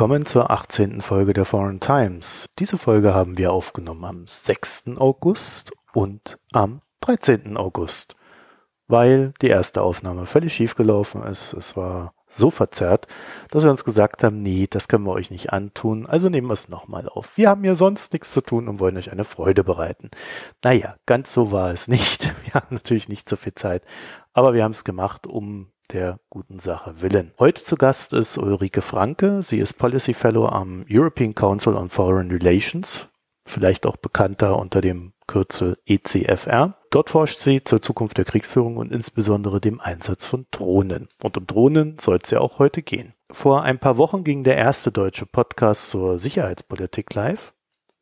Willkommen zur 18. Folge der Foreign Times. Diese Folge haben wir aufgenommen am 6. August und am 13. August, weil die erste Aufnahme völlig schief gelaufen ist. Es war so verzerrt, dass wir uns gesagt haben, nee, das können wir euch nicht antun, also nehmen wir es nochmal auf. Wir haben ja sonst nichts zu tun und wollen euch eine Freude bereiten. Naja, ganz so war es nicht. Wir haben natürlich nicht so viel Zeit, aber wir haben es gemacht, um der guten Sache willen. Heute zu Gast ist Ulrike Franke. Sie ist Policy Fellow am European Council on Foreign Relations, vielleicht auch bekannter unter dem Kürzel ECFR. Dort forscht sie zur Zukunft der Kriegsführung und insbesondere dem Einsatz von Drohnen. Und um Drohnen soll es ja auch heute gehen. Vor ein paar Wochen ging der erste deutsche Podcast zur Sicherheitspolitik live.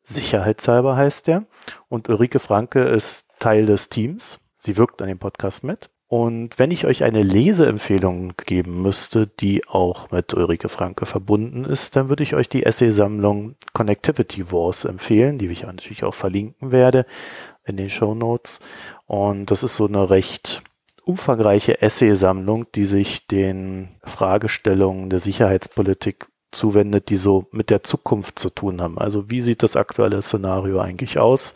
Sicherheitshalber heißt er. Und Ulrike Franke ist Teil des Teams. Sie wirkt an dem Podcast mit. Und wenn ich euch eine Leseempfehlung geben müsste, die auch mit Ulrike Franke verbunden ist, dann würde ich euch die Essaysammlung Connectivity Wars empfehlen, die ich natürlich auch verlinken werde in den Show Notes. Und das ist so eine recht umfangreiche Essaysammlung, die sich den Fragestellungen der Sicherheitspolitik zuwendet, die so mit der Zukunft zu tun haben. Also wie sieht das aktuelle Szenario eigentlich aus?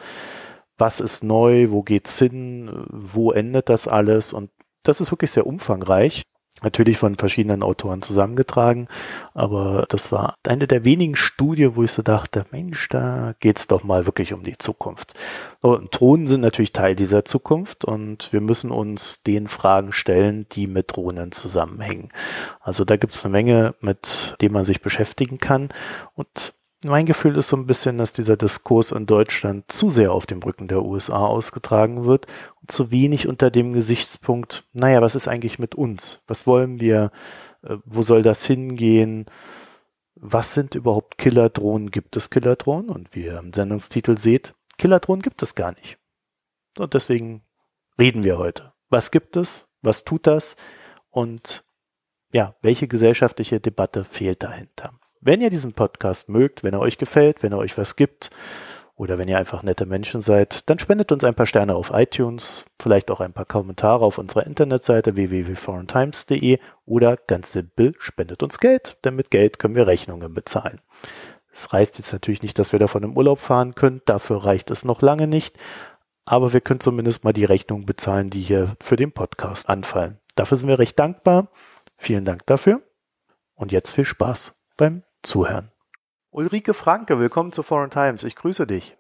Was ist neu, wo geht's hin, wo endet das alles und das ist wirklich sehr umfangreich. Natürlich von verschiedenen Autoren zusammengetragen, aber das war eine der wenigen Studien, wo ich so dachte, Mensch, da geht's doch mal wirklich um die Zukunft. So, Drohnen sind natürlich Teil dieser Zukunft und wir müssen uns den Fragen stellen, die mit Drohnen zusammenhängen. Also da gibt's eine Menge, mit dem man sich beschäftigen kann und mein Gefühl ist so ein bisschen, dass dieser Diskurs in Deutschland zu sehr auf dem Rücken der USA ausgetragen wird und zu wenig unter dem Gesichtspunkt, naja, was ist eigentlich mit uns? Was wollen wir? Äh, wo soll das hingehen? Was sind überhaupt Killerdrohnen? Gibt es Killerdrohnen? Und wie ihr im Sendungstitel seht, Killerdrohnen gibt es gar nicht. Und deswegen reden wir heute. Was gibt es? Was tut das? Und ja, welche gesellschaftliche Debatte fehlt dahinter? Wenn ihr diesen Podcast mögt, wenn er euch gefällt, wenn er euch was gibt oder wenn ihr einfach nette Menschen seid, dann spendet uns ein paar Sterne auf iTunes, vielleicht auch ein paar Kommentare auf unserer Internetseite www.foreigntimes.de oder ganz simpel spendet uns Geld, denn mit Geld können wir Rechnungen bezahlen. Es reicht jetzt natürlich nicht, dass wir davon im Urlaub fahren können, dafür reicht es noch lange nicht, aber wir können zumindest mal die Rechnungen bezahlen, die hier für den Podcast anfallen. Dafür sind wir recht dankbar. Vielen Dank dafür und jetzt viel Spaß beim Zuhören. Ulrike Franke, willkommen zu Foreign Times. Ich grüße dich.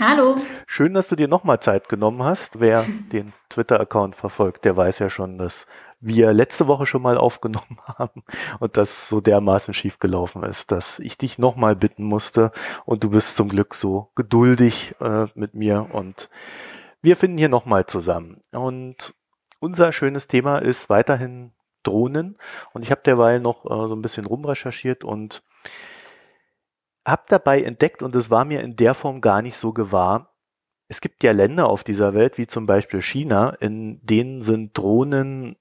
Hallo. Schön, dass du dir nochmal Zeit genommen hast. Wer den Twitter-Account verfolgt, der weiß ja schon, dass wir letzte Woche schon mal aufgenommen haben und das so dermaßen schief gelaufen ist, dass ich dich nochmal bitten musste und du bist zum Glück so geduldig äh, mit mir und wir finden hier nochmal zusammen. Und unser schönes Thema ist weiterhin Drohnen. Und ich habe derweil noch äh, so ein bisschen rumrecherchiert und habe dabei entdeckt, und es war mir in der Form gar nicht so gewahr, es gibt ja Länder auf dieser Welt, wie zum Beispiel China, in denen sind Drohnen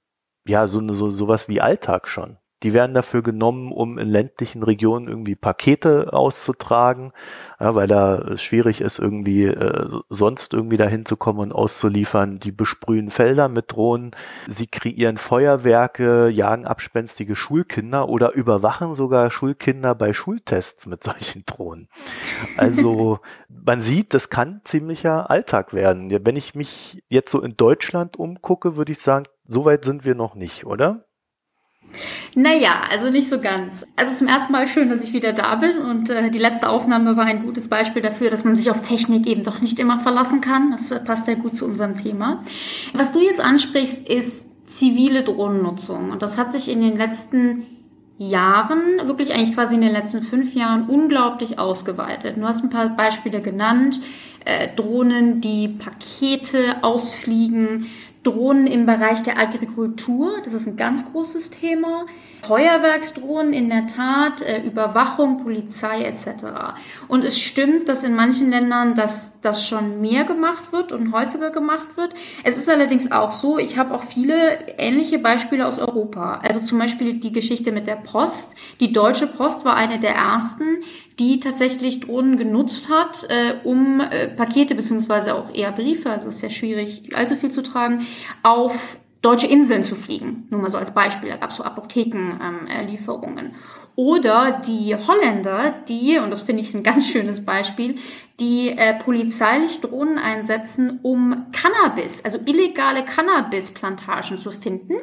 ja so, so sowas wie Alltag schon. Die werden dafür genommen, um in ländlichen Regionen irgendwie Pakete auszutragen, ja, weil da es schwierig ist, irgendwie äh, sonst irgendwie dahin zu kommen und auszuliefern. Die besprühen Felder mit Drohnen, sie kreieren Feuerwerke, jagen abspenstige Schulkinder oder überwachen sogar Schulkinder bei Schultests mit solchen Drohnen. Also man sieht, das kann ziemlicher Alltag werden. Wenn ich mich jetzt so in Deutschland umgucke, würde ich sagen, so weit sind wir noch nicht, oder? Naja, also nicht so ganz. Also zum ersten Mal schön, dass ich wieder da bin und äh, die letzte Aufnahme war ein gutes Beispiel dafür, dass man sich auf Technik eben doch nicht immer verlassen kann. Das äh, passt ja gut zu unserem Thema. Was du jetzt ansprichst, ist zivile Drohnennutzung und das hat sich in den letzten Jahren, wirklich eigentlich quasi in den letzten fünf Jahren unglaublich ausgeweitet. Du hast ein paar Beispiele genannt. Äh, Drohnen, die Pakete ausfliegen, Drohnen im Bereich der Agrikultur, das ist ein ganz großes Thema. Feuerwerksdrohnen in der Tat, äh, Überwachung, Polizei etc. Und es stimmt, dass in manchen Ländern das, das schon mehr gemacht wird und häufiger gemacht wird. Es ist allerdings auch so, ich habe auch viele ähnliche Beispiele aus Europa. Also zum Beispiel die Geschichte mit der Post. Die Deutsche Post war eine der ersten, die tatsächlich Drohnen genutzt hat, äh, um äh, Pakete beziehungsweise auch eher Briefe, also ist ja schwierig, allzu viel zu tragen, auf deutsche Inseln zu fliegen. Nur mal so als Beispiel, da gab es so Apothekenlieferungen. Ähm, Oder die Holländer, die, und das finde ich ein ganz schönes Beispiel, die äh, polizeilich Drohnen einsetzen, um Cannabis, also illegale Cannabisplantagen zu finden,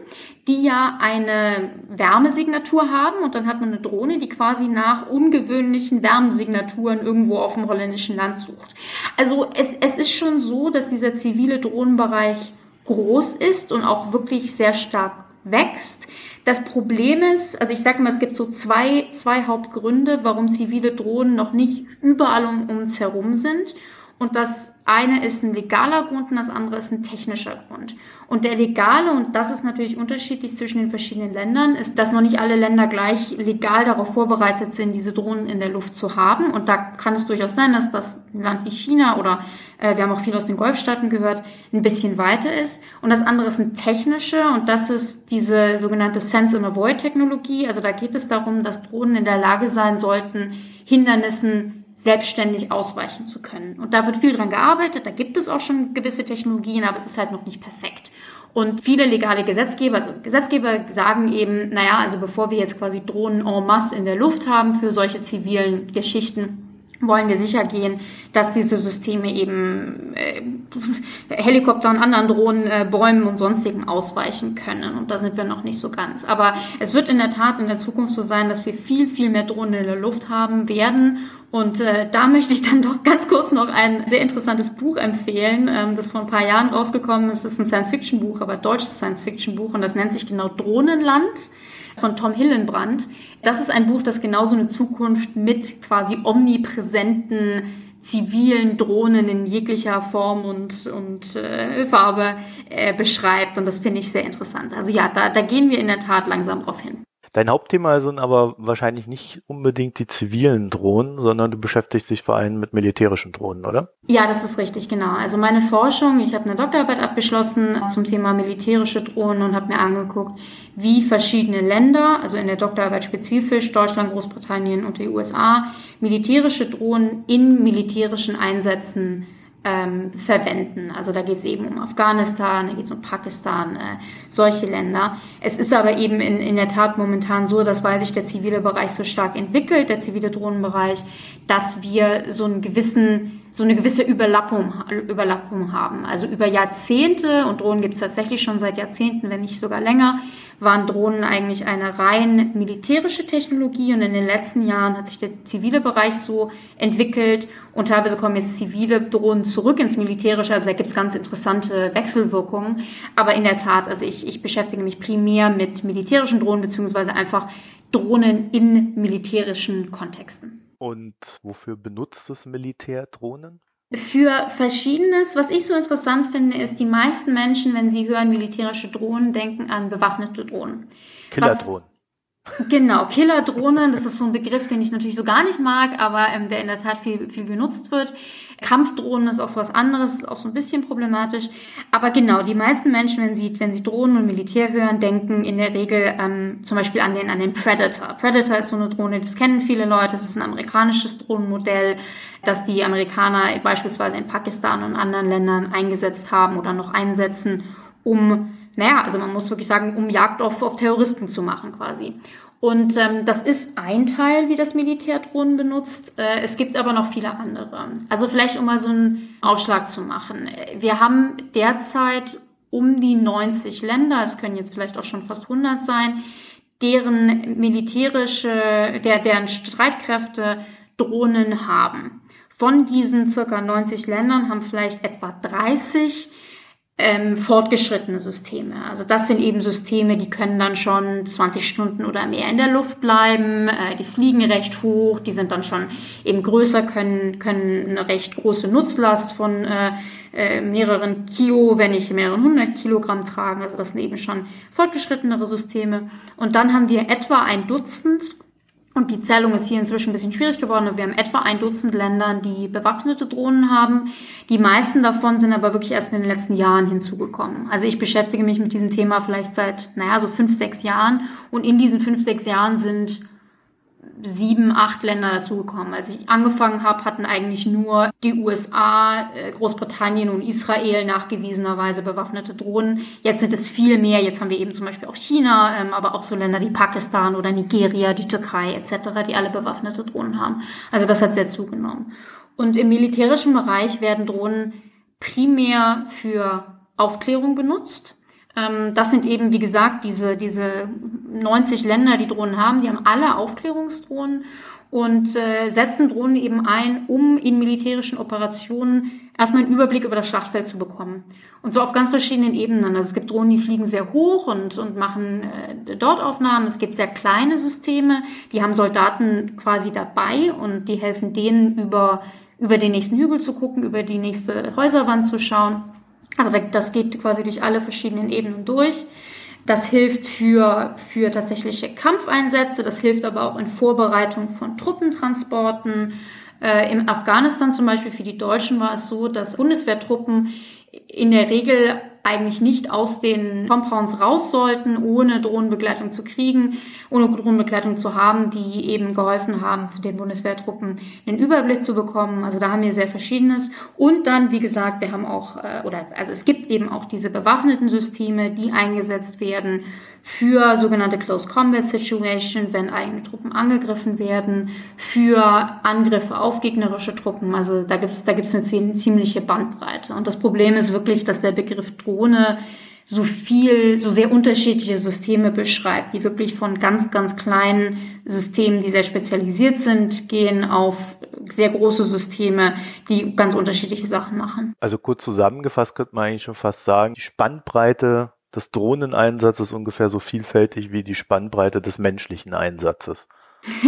die ja eine Wärmesignatur haben und dann hat man eine Drohne, die quasi nach ungewöhnlichen Wärmesignaturen irgendwo auf dem holländischen Land sucht. Also es, es ist schon so, dass dieser zivile Drohnenbereich groß ist und auch wirklich sehr stark wächst. Das Problem ist, also ich sage mal, es gibt so zwei, zwei Hauptgründe, warum zivile Drohnen noch nicht überall um, um uns herum sind. Und das eine ist ein legaler Grund und das andere ist ein technischer Grund. Und der legale, und das ist natürlich unterschiedlich zwischen den verschiedenen Ländern, ist, dass noch nicht alle Länder gleich legal darauf vorbereitet sind, diese Drohnen in der Luft zu haben. Und da kann es durchaus sein, dass das Land wie China oder äh, wir haben auch viel aus den Golfstaaten gehört, ein bisschen weiter ist. Und das andere ist ein technischer und das ist diese sogenannte Sense and Avoid Technologie. Also da geht es darum, dass Drohnen in der Lage sein sollten, Hindernissen selbstständig ausweichen zu können. Und da wird viel dran gearbeitet, da gibt es auch schon gewisse Technologien, aber es ist halt noch nicht perfekt. Und viele legale Gesetzgeber, also Gesetzgeber sagen eben, naja, also bevor wir jetzt quasi Drohnen en masse in der Luft haben für solche zivilen Geschichten, wollen wir sicher gehen, dass diese Systeme eben äh, Helikoptern, anderen Drohnen, äh, Bäumen und sonstigen ausweichen können. Und da sind wir noch nicht so ganz. Aber es wird in der Tat in der Zukunft so sein, dass wir viel, viel mehr Drohnen in der Luft haben werden. Und äh, da möchte ich dann doch ganz kurz noch ein sehr interessantes Buch empfehlen, ähm, das vor ein paar Jahren rausgekommen ist. Es ist ein Science-Fiction-Buch, aber deutsches Science-Fiction-Buch und das nennt sich genau Drohnenland von Tom Hillenbrand. Das ist ein Buch, das genauso eine Zukunft mit quasi omnipräsenten zivilen Drohnen in jeglicher Form und, und äh, Farbe äh, beschreibt. Und das finde ich sehr interessant. Also ja, da, da gehen wir in der Tat langsam drauf hin. Dein Hauptthema sind aber wahrscheinlich nicht unbedingt die zivilen Drohnen, sondern du beschäftigst dich vor allem mit militärischen Drohnen, oder? Ja, das ist richtig, genau. Also meine Forschung, ich habe eine Doktorarbeit abgeschlossen zum Thema militärische Drohnen und habe mir angeguckt, wie verschiedene Länder, also in der Doktorarbeit spezifisch Deutschland, Großbritannien und die USA, militärische Drohnen in militärischen Einsätzen ähm, verwenden. Also da geht es eben um Afghanistan, da geht es um Pakistan, äh, solche Länder. Es ist aber eben in, in der Tat momentan so, dass weil sich der zivile Bereich so stark entwickelt, der zivile Drohnenbereich, dass wir so einen gewissen so eine gewisse Überlappung, Überlappung haben. Also über Jahrzehnte, und Drohnen gibt es tatsächlich schon seit Jahrzehnten, wenn nicht sogar länger, waren Drohnen eigentlich eine rein militärische Technologie und in den letzten Jahren hat sich der zivile Bereich so entwickelt und teilweise kommen jetzt zivile Drohnen zurück ins Militärische, also da gibt es ganz interessante Wechselwirkungen. Aber in der Tat, also ich, ich beschäftige mich primär mit militärischen Drohnen beziehungsweise einfach Drohnen in militärischen Kontexten. Und wofür benutzt das Militär Drohnen? Für Verschiedenes. Was ich so interessant finde, ist, die meisten Menschen, wenn sie hören militärische Drohnen, denken an bewaffnete Drohnen. Killerdrohnen. Genau, Killerdrohnen, das ist so ein Begriff, den ich natürlich so gar nicht mag, aber ähm, der in der Tat viel, viel genutzt wird. Kampfdrohnen ist auch so was anderes, ist auch so ein bisschen problematisch. Aber genau, die meisten Menschen, wenn sie, wenn sie Drohnen und Militär hören, denken in der Regel ähm, zum Beispiel an den, an den Predator. Predator ist so eine Drohne, das kennen viele Leute, das ist ein amerikanisches Drohnenmodell, das die Amerikaner beispielsweise in Pakistan und anderen Ländern eingesetzt haben oder noch einsetzen, um naja, also man muss wirklich sagen, um Jagd auf, auf Terroristen zu machen quasi. Und ähm, das ist ein Teil, wie das Militär Drohnen benutzt. Äh, es gibt aber noch viele andere. Also vielleicht um mal so einen Aufschlag zu machen. Wir haben derzeit um die 90 Länder, es können jetzt vielleicht auch schon fast 100 sein, deren militärische, der, deren Streitkräfte Drohnen haben. Von diesen circa 90 Ländern haben vielleicht etwa 30 ähm, fortgeschrittene Systeme. Also das sind eben Systeme, die können dann schon 20 Stunden oder mehr in der Luft bleiben, äh, die fliegen recht hoch, die sind dann schon eben größer, können, können eine recht große Nutzlast von äh, äh, mehreren Kilo, wenn nicht mehreren hundert Kilogramm tragen. Also das sind eben schon fortgeschrittenere Systeme. Und dann haben wir etwa ein Dutzend und die Zählung ist hier inzwischen ein bisschen schwierig geworden. Wir haben etwa ein Dutzend Länder, die bewaffnete Drohnen haben. Die meisten davon sind aber wirklich erst in den letzten Jahren hinzugekommen. Also ich beschäftige mich mit diesem Thema vielleicht seit, naja, so fünf, sechs Jahren. Und in diesen fünf, sechs Jahren sind sieben, acht Länder dazugekommen. Als ich angefangen habe, hatten eigentlich nur die USA, äh, Großbritannien und Israel nachgewiesenerweise bewaffnete Drohnen. Jetzt sind es viel mehr. Jetzt haben wir eben zum Beispiel auch China, ähm, aber auch so Länder wie Pakistan oder Nigeria, die Türkei etc., die alle bewaffnete Drohnen haben. Also das hat sehr zugenommen. Und im militärischen Bereich werden Drohnen primär für Aufklärung benutzt. Ähm, das sind eben, wie gesagt, diese, diese 90 Länder, die Drohnen haben, die haben alle Aufklärungsdrohnen und äh, setzen Drohnen eben ein, um in militärischen Operationen erstmal einen Überblick über das Schlachtfeld zu bekommen. Und so auf ganz verschiedenen Ebenen. Also es gibt Drohnen, die fliegen sehr hoch und, und machen äh, dort Aufnahmen. Es gibt sehr kleine Systeme, die haben Soldaten quasi dabei und die helfen denen über, über den nächsten Hügel zu gucken, über die nächste Häuserwand zu schauen. Also das geht quasi durch alle verschiedenen Ebenen durch. Das hilft für, für tatsächliche Kampfeinsätze, das hilft aber auch in Vorbereitung von Truppentransporten. Äh, Im Afghanistan zum Beispiel für die Deutschen war es so, dass Bundeswehrtruppen in der Regel eigentlich nicht aus den Compounds raus sollten, ohne Drohnenbegleitung zu kriegen, ohne Drohnenbegleitung zu haben, die eben geholfen haben, den Bundeswehrtruppen einen Überblick zu bekommen. Also da haben wir sehr Verschiedenes. Und dann, wie gesagt, wir haben auch, äh, oder also es gibt eben auch diese bewaffneten Systeme, die eingesetzt werden für sogenannte Close Combat Situation, wenn eigene Truppen angegriffen werden, für Angriffe auf gegnerische Truppen. Also da gibt es da gibt's eine ziemliche Bandbreite. Und das Problem ist wirklich, dass der Begriff Drohne so viel, so sehr unterschiedliche Systeme beschreibt, die wirklich von ganz, ganz kleinen Systemen, die sehr spezialisiert sind, gehen auf sehr große Systeme, die ganz unterschiedliche Sachen machen. Also kurz zusammengefasst könnte man eigentlich schon fast sagen, die Spannbreite des Drohneneinsatzes ungefähr so vielfältig wie die Spannbreite des menschlichen Einsatzes.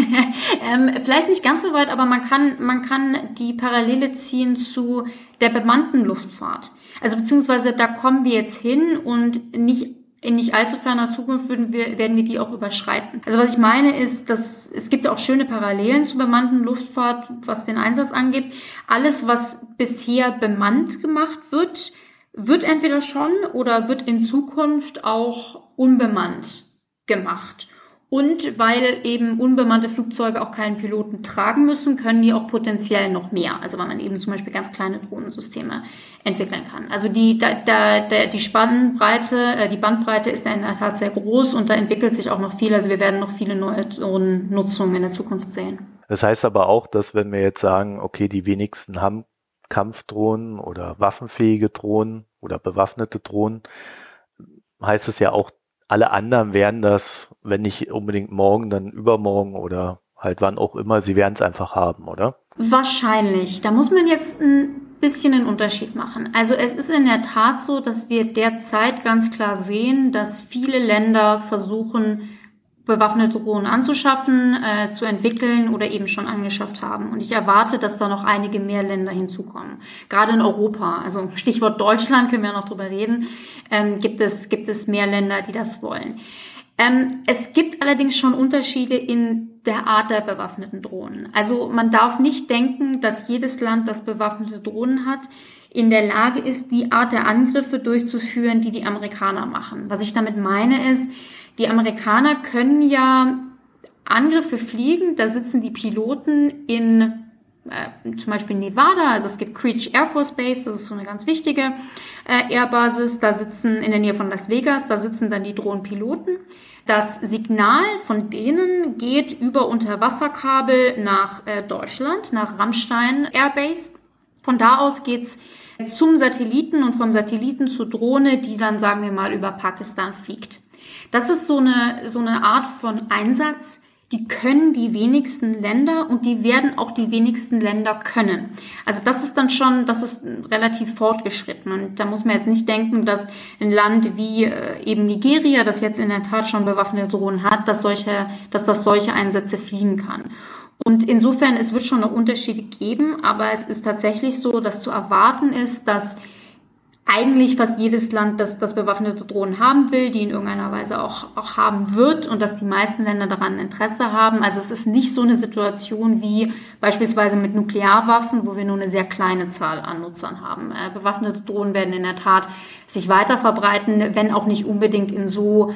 ähm, vielleicht nicht ganz so weit, aber man kann, man kann die Parallele ziehen zu der bemannten Luftfahrt. Also beziehungsweise da kommen wir jetzt hin und nicht in nicht allzu ferner Zukunft würden wir, werden wir die auch überschreiten. Also was ich meine ist, dass es gibt auch schöne Parallelen zur bemannten Luftfahrt, was den Einsatz angeht. Alles, was bisher bemannt gemacht wird, wird entweder schon oder wird in Zukunft auch unbemannt gemacht. Und weil eben unbemannte Flugzeuge auch keinen Piloten tragen müssen, können die auch potenziell noch mehr. Also weil man eben zum Beispiel ganz kleine Drohnensysteme entwickeln kann. Also die, da, da, die Spannbreite, äh, die Bandbreite ist in der Tat sehr groß und da entwickelt sich auch noch viel. Also wir werden noch viele neue Drohnennutzungen in der Zukunft sehen. Das heißt aber auch, dass wenn wir jetzt sagen, okay, die wenigsten haben Kampfdrohnen oder waffenfähige Drohnen oder bewaffnete Drohnen, heißt es ja auch, alle anderen werden das, wenn nicht unbedingt morgen, dann übermorgen oder halt wann auch immer, sie werden es einfach haben, oder? Wahrscheinlich. Da muss man jetzt ein bisschen einen Unterschied machen. Also es ist in der Tat so, dass wir derzeit ganz klar sehen, dass viele Länder versuchen, bewaffnete Drohnen anzuschaffen, äh, zu entwickeln oder eben schon angeschafft haben. Und ich erwarte, dass da noch einige mehr Länder hinzukommen. Gerade in Europa, also Stichwort Deutschland, können wir ja noch drüber reden, ähm, gibt, es, gibt es mehr Länder, die das wollen. Ähm, es gibt allerdings schon Unterschiede in der Art der bewaffneten Drohnen. Also man darf nicht denken, dass jedes Land, das bewaffnete Drohnen hat, in der Lage ist, die Art der Angriffe durchzuführen, die die Amerikaner machen. Was ich damit meine ist, die Amerikaner können ja Angriffe fliegen, da sitzen die Piloten in äh, zum Beispiel Nevada, also es gibt Creech Air Force Base, das ist so eine ganz wichtige äh, Airbasis, da sitzen in der Nähe von Las Vegas, da sitzen dann die Drohnenpiloten. Das Signal von denen geht über Unterwasserkabel nach äh, Deutschland, nach Rammstein Airbase. Von da aus geht's zum Satelliten und vom Satelliten zur Drohne, die dann, sagen wir mal, über Pakistan fliegt. Das ist so eine, so eine Art von Einsatz, die können die wenigsten Länder und die werden auch die wenigsten Länder können. Also das ist dann schon, das ist relativ fortgeschritten. Und da muss man jetzt nicht denken, dass ein Land wie äh, eben Nigeria, das jetzt in der Tat schon bewaffnete Drohnen hat, dass solche, dass das solche Einsätze fliegen kann. Und insofern, es wird schon noch Unterschiede geben, aber es ist tatsächlich so, dass zu erwarten ist, dass eigentlich fast jedes Land, das, das bewaffnete Drohnen haben will, die in irgendeiner Weise auch, auch haben wird und dass die meisten Länder daran Interesse haben. Also es ist nicht so eine Situation wie beispielsweise mit Nuklearwaffen, wo wir nur eine sehr kleine Zahl an Nutzern haben. Äh, bewaffnete Drohnen werden in der Tat sich weiter verbreiten, wenn auch nicht unbedingt in so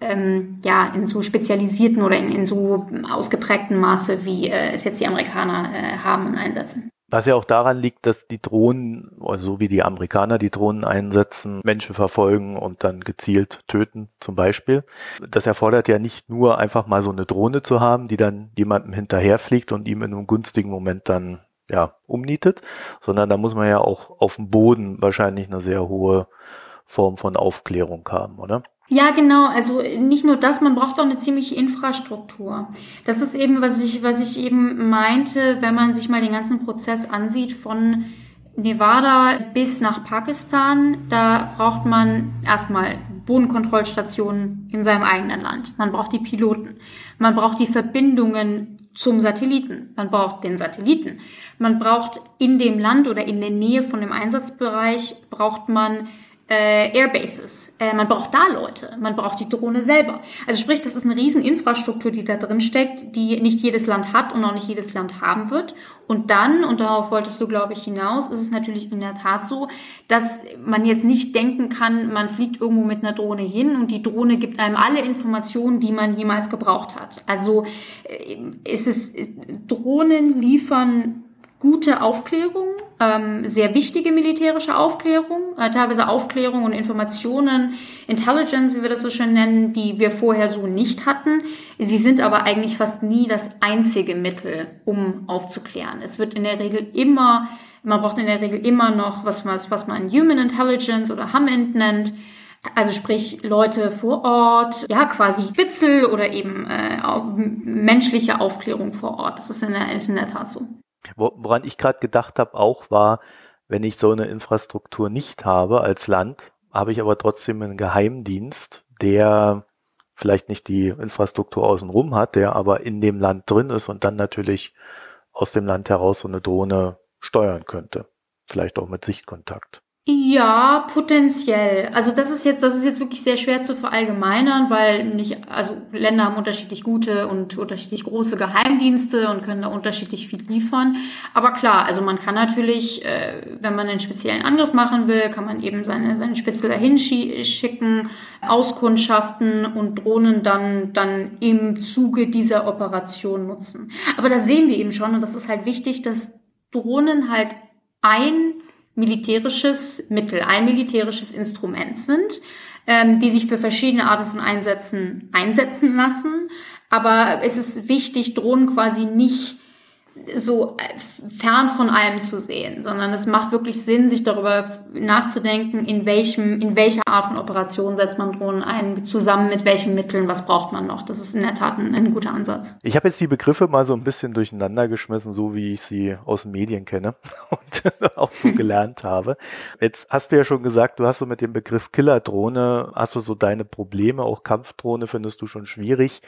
ähm, ja, in so spezialisierten oder in, in so ausgeprägten Maße, wie äh, es jetzt die Amerikaner äh, haben und einsetzen. Was ja auch daran liegt, dass die Drohnen, also so wie die Amerikaner die Drohnen einsetzen, Menschen verfolgen und dann gezielt töten, zum Beispiel. Das erfordert ja nicht nur einfach mal so eine Drohne zu haben, die dann jemandem hinterherfliegt und ihm in einem günstigen Moment dann ja umnietet, sondern da muss man ja auch auf dem Boden wahrscheinlich eine sehr hohe Form von Aufklärung haben, oder? Ja, genau. Also nicht nur das, man braucht auch eine ziemliche Infrastruktur. Das ist eben, was ich, was ich eben meinte, wenn man sich mal den ganzen Prozess ansieht von Nevada bis nach Pakistan. Da braucht man erstmal Bodenkontrollstationen in seinem eigenen Land. Man braucht die Piloten. Man braucht die Verbindungen zum Satelliten. Man braucht den Satelliten. Man braucht in dem Land oder in der Nähe von dem Einsatzbereich braucht man äh, Airbases. Äh, man braucht da Leute, man braucht die Drohne selber. Also sprich, das ist eine riesen Infrastruktur, die da drin steckt, die nicht jedes Land hat und auch nicht jedes Land haben wird. Und dann, und darauf wolltest du, glaube ich, hinaus, ist es natürlich in der Tat so, dass man jetzt nicht denken kann, man fliegt irgendwo mit einer Drohne hin und die Drohne gibt einem alle Informationen, die man jemals gebraucht hat. Also äh, ist es, Drohnen liefern gute Aufklärung, ähm, sehr wichtige militärische Aufklärung, äh, teilweise Aufklärung und Informationen, Intelligence, wie wir das so schön nennen, die wir vorher so nicht hatten. Sie sind aber eigentlich fast nie das einzige Mittel, um aufzuklären. Es wird in der Regel immer, man braucht in der Regel immer noch was, was, was man Human Intelligence oder Hammond nennt. Also sprich Leute vor Ort, ja quasi Witzel oder eben äh, menschliche Aufklärung vor Ort. Das ist in der, ist in der Tat so. Woran ich gerade gedacht habe, auch war, wenn ich so eine Infrastruktur nicht habe als Land, habe ich aber trotzdem einen Geheimdienst, der vielleicht nicht die Infrastruktur außenrum hat, der aber in dem Land drin ist und dann natürlich aus dem Land heraus so eine Drohne steuern könnte. Vielleicht auch mit Sichtkontakt. Ja, potenziell. Also das ist jetzt, das ist jetzt wirklich sehr schwer zu verallgemeinern, weil nicht, also Länder haben unterschiedlich gute und unterschiedlich große Geheimdienste und können da unterschiedlich viel liefern. Aber klar, also man kann natürlich, äh, wenn man einen speziellen Angriff machen will, kann man eben seine, seine Spitzel dahin schicken, Auskundschaften und Drohnen dann, dann im Zuge dieser Operation nutzen. Aber da sehen wir eben schon, und das ist halt wichtig, dass Drohnen halt ein militärisches Mittel, ein militärisches Instrument sind, ähm, die sich für verschiedene Arten von Einsätzen einsetzen lassen. Aber es ist wichtig, Drohnen quasi nicht so äh, fern von allem zu sehen, sondern es macht wirklich Sinn, sich darüber nachzudenken, in welchem, in welcher Art von Operation setzt man Drohnen ein, zusammen mit welchen Mitteln, was braucht man noch. Das ist in der Tat ein, ein guter Ansatz. Ich habe jetzt die Begriffe mal so ein bisschen durcheinander geschmissen, so wie ich sie aus den Medien kenne und auch so gelernt habe. Jetzt hast du ja schon gesagt, du hast so mit dem Begriff Killerdrohne, hast du so deine Probleme, auch Kampfdrohne findest du schon schwierig.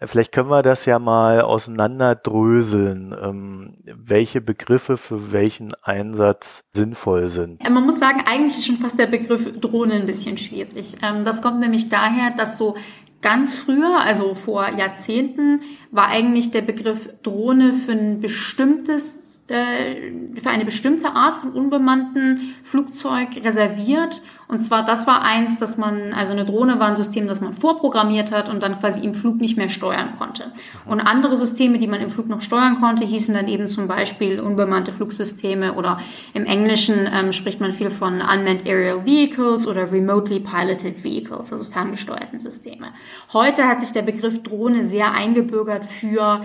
Vielleicht können wir das ja mal auseinanderdröseln, ähm, welche Begriffe für welchen Einsatz sinnvoll sind. Man muss sagen, eigentlich ist schon fast der Begriff Drohne ein bisschen schwierig. Ähm, das kommt nämlich daher, dass so ganz früher, also vor Jahrzehnten, war eigentlich der Begriff Drohne für ein bestimmtes für eine bestimmte Art von unbemannten Flugzeug reserviert. Und zwar, das war eins, dass man, also eine Drohne war ein System, das man vorprogrammiert hat und dann quasi im Flug nicht mehr steuern konnte. Und andere Systeme, die man im Flug noch steuern konnte, hießen dann eben zum Beispiel unbemannte Flugsysteme oder im Englischen ähm, spricht man viel von Unmanned Aerial Vehicles oder Remotely Piloted Vehicles, also ferngesteuerten Systeme. Heute hat sich der Begriff Drohne sehr eingebürgert für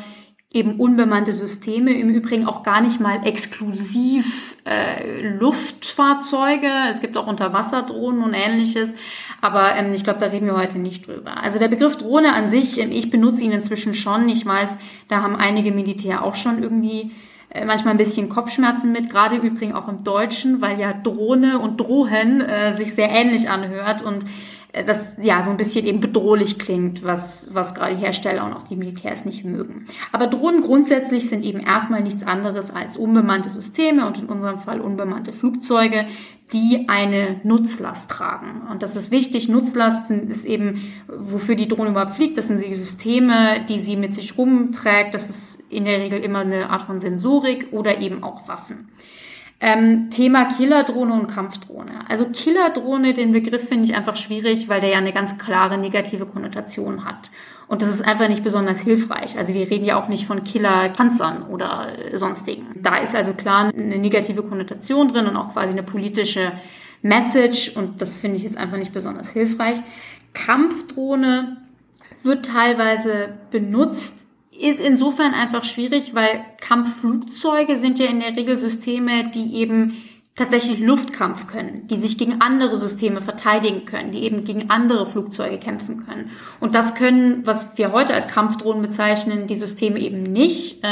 eben unbemannte Systeme, im Übrigen auch gar nicht mal exklusiv äh, Luftfahrzeuge. Es gibt auch Unterwasserdrohnen und ähnliches, aber ähm, ich glaube, da reden wir heute nicht drüber. Also der Begriff Drohne an sich, ähm, ich benutze ihn inzwischen schon. Ich weiß, da haben einige Militär auch schon irgendwie äh, manchmal ein bisschen Kopfschmerzen mit, gerade im Übrigen auch im Deutschen, weil ja Drohne und Drohen äh, sich sehr ähnlich anhört und das ja so ein bisschen eben bedrohlich klingt, was, was gerade Hersteller und auch die Militärs nicht mögen. Aber Drohnen grundsätzlich sind eben erstmal nichts anderes als unbemannte Systeme und in unserem Fall unbemannte Flugzeuge, die eine Nutzlast tragen. Und das ist wichtig. Nutzlast ist eben, wofür die Drohne überhaupt fliegt. Das sind die Systeme, die sie mit sich rumträgt. Das ist in der Regel immer eine Art von Sensorik oder eben auch Waffen. Ähm, Thema Killerdrohne und Kampfdrohne. Also Killerdrohne, den Begriff finde ich einfach schwierig, weil der ja eine ganz klare negative Konnotation hat. Und das ist einfach nicht besonders hilfreich. Also wir reden ja auch nicht von Killerpanzern oder sonstigen. Da ist also klar eine negative Konnotation drin und auch quasi eine politische Message. Und das finde ich jetzt einfach nicht besonders hilfreich. Kampfdrohne wird teilweise benutzt, ist insofern einfach schwierig, weil Kampfflugzeuge sind ja in der Regel Systeme, die eben tatsächlich Luftkampf können, die sich gegen andere Systeme verteidigen können, die eben gegen andere Flugzeuge kämpfen können. Und das können, was wir heute als Kampfdrohnen bezeichnen, die Systeme eben nicht.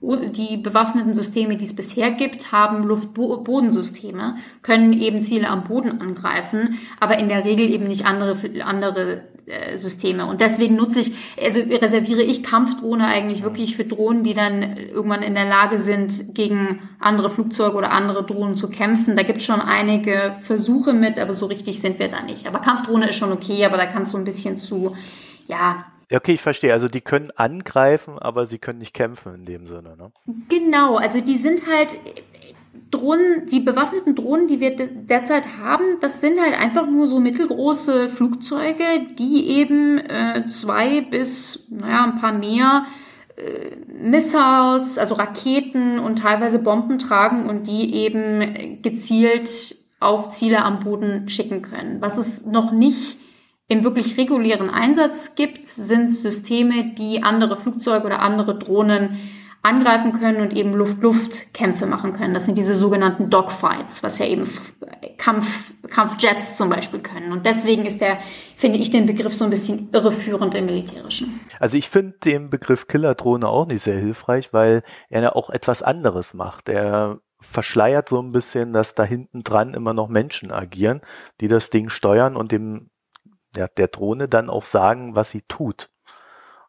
Die bewaffneten Systeme, die es bisher gibt, haben Luft-Bodensysteme, können eben Ziele am Boden angreifen, aber in der Regel eben nicht andere, andere äh, Systeme. Und deswegen nutze ich, also reserviere ich Kampfdrohne eigentlich wirklich für Drohnen, die dann irgendwann in der Lage sind, gegen andere Flugzeuge oder andere Drohnen zu kämpfen. Da gibt es schon einige Versuche mit, aber so richtig sind wir da nicht. Aber Kampfdrohne ist schon okay, aber da kannst du ein bisschen zu, ja, Okay, ich verstehe. Also die können angreifen, aber sie können nicht kämpfen in dem Sinne. Ne? Genau, also die sind halt Drohnen, die bewaffneten Drohnen, die wir derzeit haben, das sind halt einfach nur so mittelgroße Flugzeuge, die eben äh, zwei bis, naja, ein paar mehr äh, Missiles, also Raketen und teilweise Bomben tragen und die eben gezielt auf Ziele am Boden schicken können. Was es noch nicht im wirklich regulären Einsatz gibt, sind Systeme, die andere Flugzeuge oder andere Drohnen angreifen können und eben Luft-Luft-Kämpfe machen können. Das sind diese sogenannten Dogfights, was ja eben Kampf, Kampfjets zum Beispiel können. Und deswegen ist der, finde ich, den Begriff so ein bisschen irreführend im Militärischen. Also ich finde den Begriff Killerdrohne auch nicht sehr hilfreich, weil er ja auch etwas anderes macht. Er verschleiert so ein bisschen, dass da hinten dran immer noch Menschen agieren, die das Ding steuern und dem der, der Drohne dann auch sagen, was sie tut.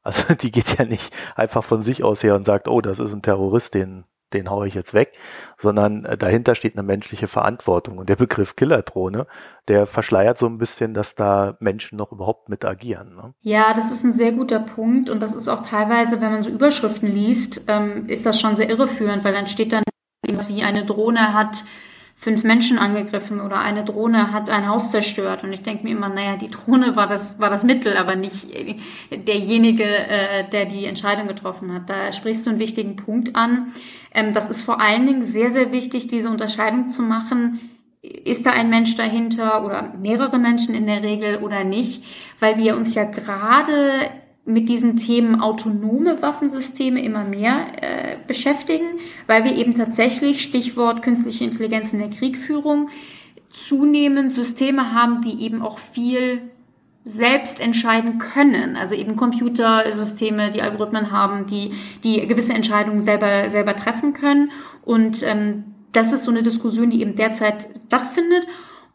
Also die geht ja nicht einfach von sich aus her und sagt, oh, das ist ein Terrorist, den, den haue ich jetzt weg, sondern äh, dahinter steht eine menschliche Verantwortung. Und der Begriff Killerdrohne, der verschleiert so ein bisschen, dass da Menschen noch überhaupt mit agieren. Ne? Ja, das ist ein sehr guter Punkt. Und das ist auch teilweise, wenn man so Überschriften liest, ähm, ist das schon sehr irreführend, weil dann steht dann wie eine Drohne hat fünf Menschen angegriffen oder eine Drohne hat ein Haus zerstört. Und ich denke mir immer, naja, die Drohne war das, war das Mittel, aber nicht derjenige, äh, der die Entscheidung getroffen hat. Da sprichst du einen wichtigen Punkt an. Ähm, das ist vor allen Dingen sehr, sehr wichtig, diese Unterscheidung zu machen. Ist da ein Mensch dahinter oder mehrere Menschen in der Regel oder nicht? Weil wir uns ja gerade mit diesen Themen autonome Waffensysteme immer mehr äh, beschäftigen, weil wir eben tatsächlich, Stichwort künstliche Intelligenz in der Kriegführung, zunehmend Systeme haben, die eben auch viel selbst entscheiden können. Also eben Computersysteme, die Algorithmen haben, die, die gewisse Entscheidungen selber, selber treffen können. Und ähm, das ist so eine Diskussion, die eben derzeit stattfindet.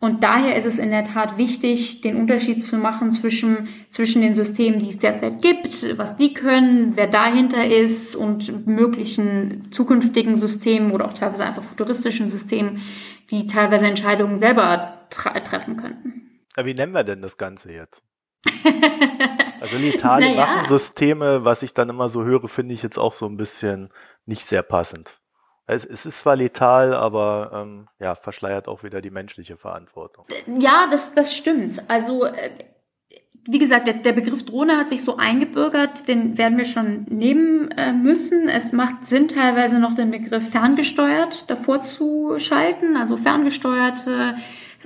Und daher ist es in der Tat wichtig, den Unterschied zu machen zwischen, zwischen den Systemen, die es derzeit gibt, was die können, wer dahinter ist und möglichen zukünftigen Systemen oder auch teilweise einfach futuristischen Systemen, die teilweise Entscheidungen selber treffen könnten. wie nennen wir denn das Ganze jetzt? also letale naja. Waffensysteme, was ich dann immer so höre, finde ich jetzt auch so ein bisschen nicht sehr passend. Es, ist zwar letal, aber ähm, ja, verschleiert auch wieder die menschliche Verantwortung. Ja, das, das stimmt. Also äh, wie gesagt, der, der Begriff Drohne hat sich so eingebürgert, den werden wir schon nehmen äh, müssen. Es macht Sinn, teilweise noch den Begriff ferngesteuert davor zu schalten, also ferngesteuerte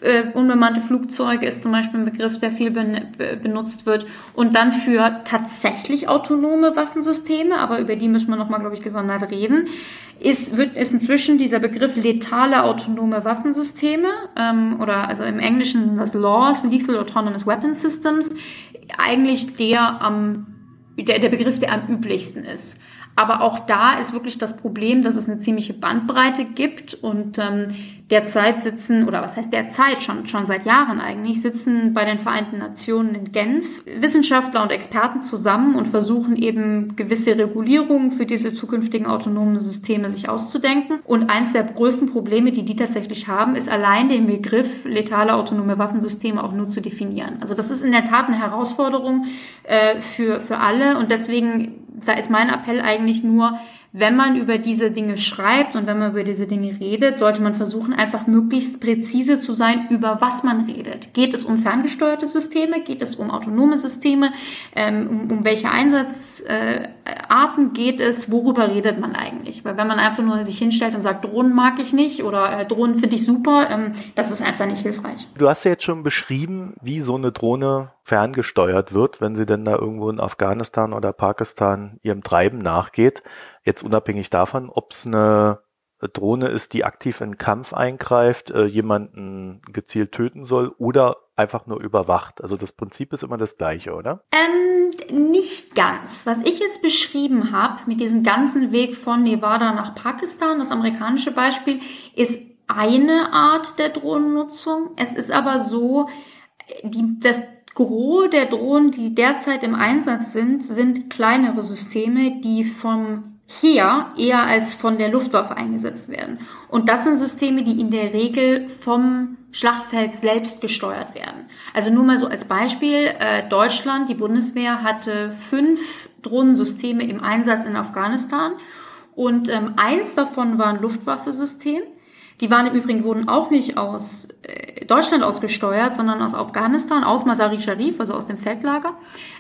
äh, unbemannte Flugzeuge ist zum Beispiel ein Begriff, der viel ben, benutzt wird. Und dann für tatsächlich autonome Waffensysteme, aber über die müssen wir nochmal, glaube ich, gesondert reden, ist, wird, ist inzwischen dieser Begriff letale autonome Waffensysteme, ähm, oder also im Englischen das LAWS, Lethal Autonomous Weapon Systems, eigentlich der am, der, der Begriff, der am üblichsten ist. Aber auch da ist wirklich das Problem, dass es eine ziemliche Bandbreite gibt und ähm, derzeit sitzen, oder was heißt derzeit, schon, schon seit Jahren eigentlich, sitzen bei den Vereinten Nationen in Genf Wissenschaftler und Experten zusammen und versuchen eben gewisse Regulierungen für diese zukünftigen autonomen Systeme sich auszudenken. Und eins der größten Probleme, die die tatsächlich haben, ist allein den Begriff letale autonome Waffensysteme auch nur zu definieren. Also das ist in der Tat eine Herausforderung äh, für, für alle und deswegen da ist mein Appell eigentlich nur, wenn man über diese Dinge schreibt und wenn man über diese Dinge redet, sollte man versuchen, einfach möglichst präzise zu sein, über was man redet. Geht es um ferngesteuerte Systeme? Geht es um autonome Systeme? Ähm, um, um welche Einsatzarten geht es? Worüber redet man eigentlich? Weil wenn man einfach nur sich hinstellt und sagt, Drohnen mag ich nicht oder äh, Drohnen finde ich super, ähm, das ist einfach nicht hilfreich. Du hast ja jetzt schon beschrieben, wie so eine Drohne ferngesteuert wird, wenn sie denn da irgendwo in Afghanistan oder Pakistan ihrem Treiben nachgeht. Jetzt unabhängig davon, ob es eine Drohne ist, die aktiv in Kampf eingreift, äh, jemanden gezielt töten soll oder einfach nur überwacht. Also das Prinzip ist immer das gleiche, oder? Ähm, nicht ganz. Was ich jetzt beschrieben habe mit diesem ganzen Weg von Nevada nach Pakistan, das amerikanische Beispiel, ist eine Art der Drohnennutzung. Es ist aber so, die, das Gros der Drohnen, die derzeit im Einsatz sind, sind kleinere Systeme, die vom Heer eher als von der Luftwaffe eingesetzt werden. Und das sind Systeme, die in der Regel vom Schlachtfeld selbst gesteuert werden. Also nur mal so als Beispiel, äh, Deutschland, die Bundeswehr hatte fünf Drohnensysteme im Einsatz in Afghanistan und ähm, eins davon war ein Luftwaffesystem. Die waren im Übrigen wurden auch nicht aus äh, Deutschland ausgesteuert, sondern aus Afghanistan, aus Masari Sharif, also aus dem Feldlager.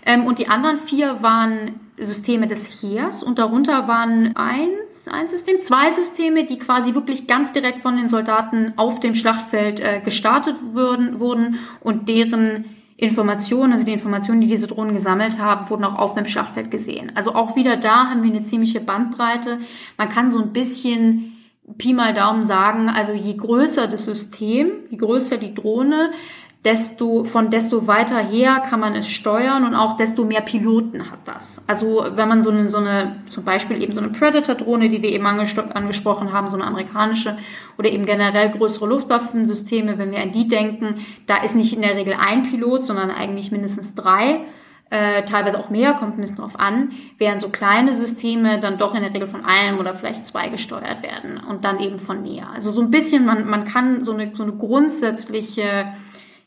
Ähm, und die anderen vier waren Systeme des Heers und darunter waren eins, ein System, zwei Systeme, die quasi wirklich ganz direkt von den Soldaten auf dem Schlachtfeld äh, gestartet wurden, wurden und deren Informationen, also die Informationen, die diese Drohnen gesammelt haben, wurden auch auf dem Schlachtfeld gesehen. Also auch wieder da haben wir eine ziemliche Bandbreite. Man kann so ein bisschen Pi mal Daumen sagen, also je größer das System, je größer die Drohne, desto, von desto weiter her kann man es steuern und auch desto mehr Piloten hat das. Also wenn man so eine, so eine zum Beispiel eben so eine Predator-Drohne, die wir eben angesprochen haben, so eine amerikanische oder eben generell größere Luftwaffensysteme, wenn wir an die denken, da ist nicht in der Regel ein Pilot, sondern eigentlich mindestens drei äh, teilweise auch mehr, kommt ein bisschen drauf an, während so kleine Systeme dann doch in der Regel von einem oder vielleicht zwei gesteuert werden und dann eben von näher. Also so ein bisschen, man, man kann so eine, so eine grundsätzliche,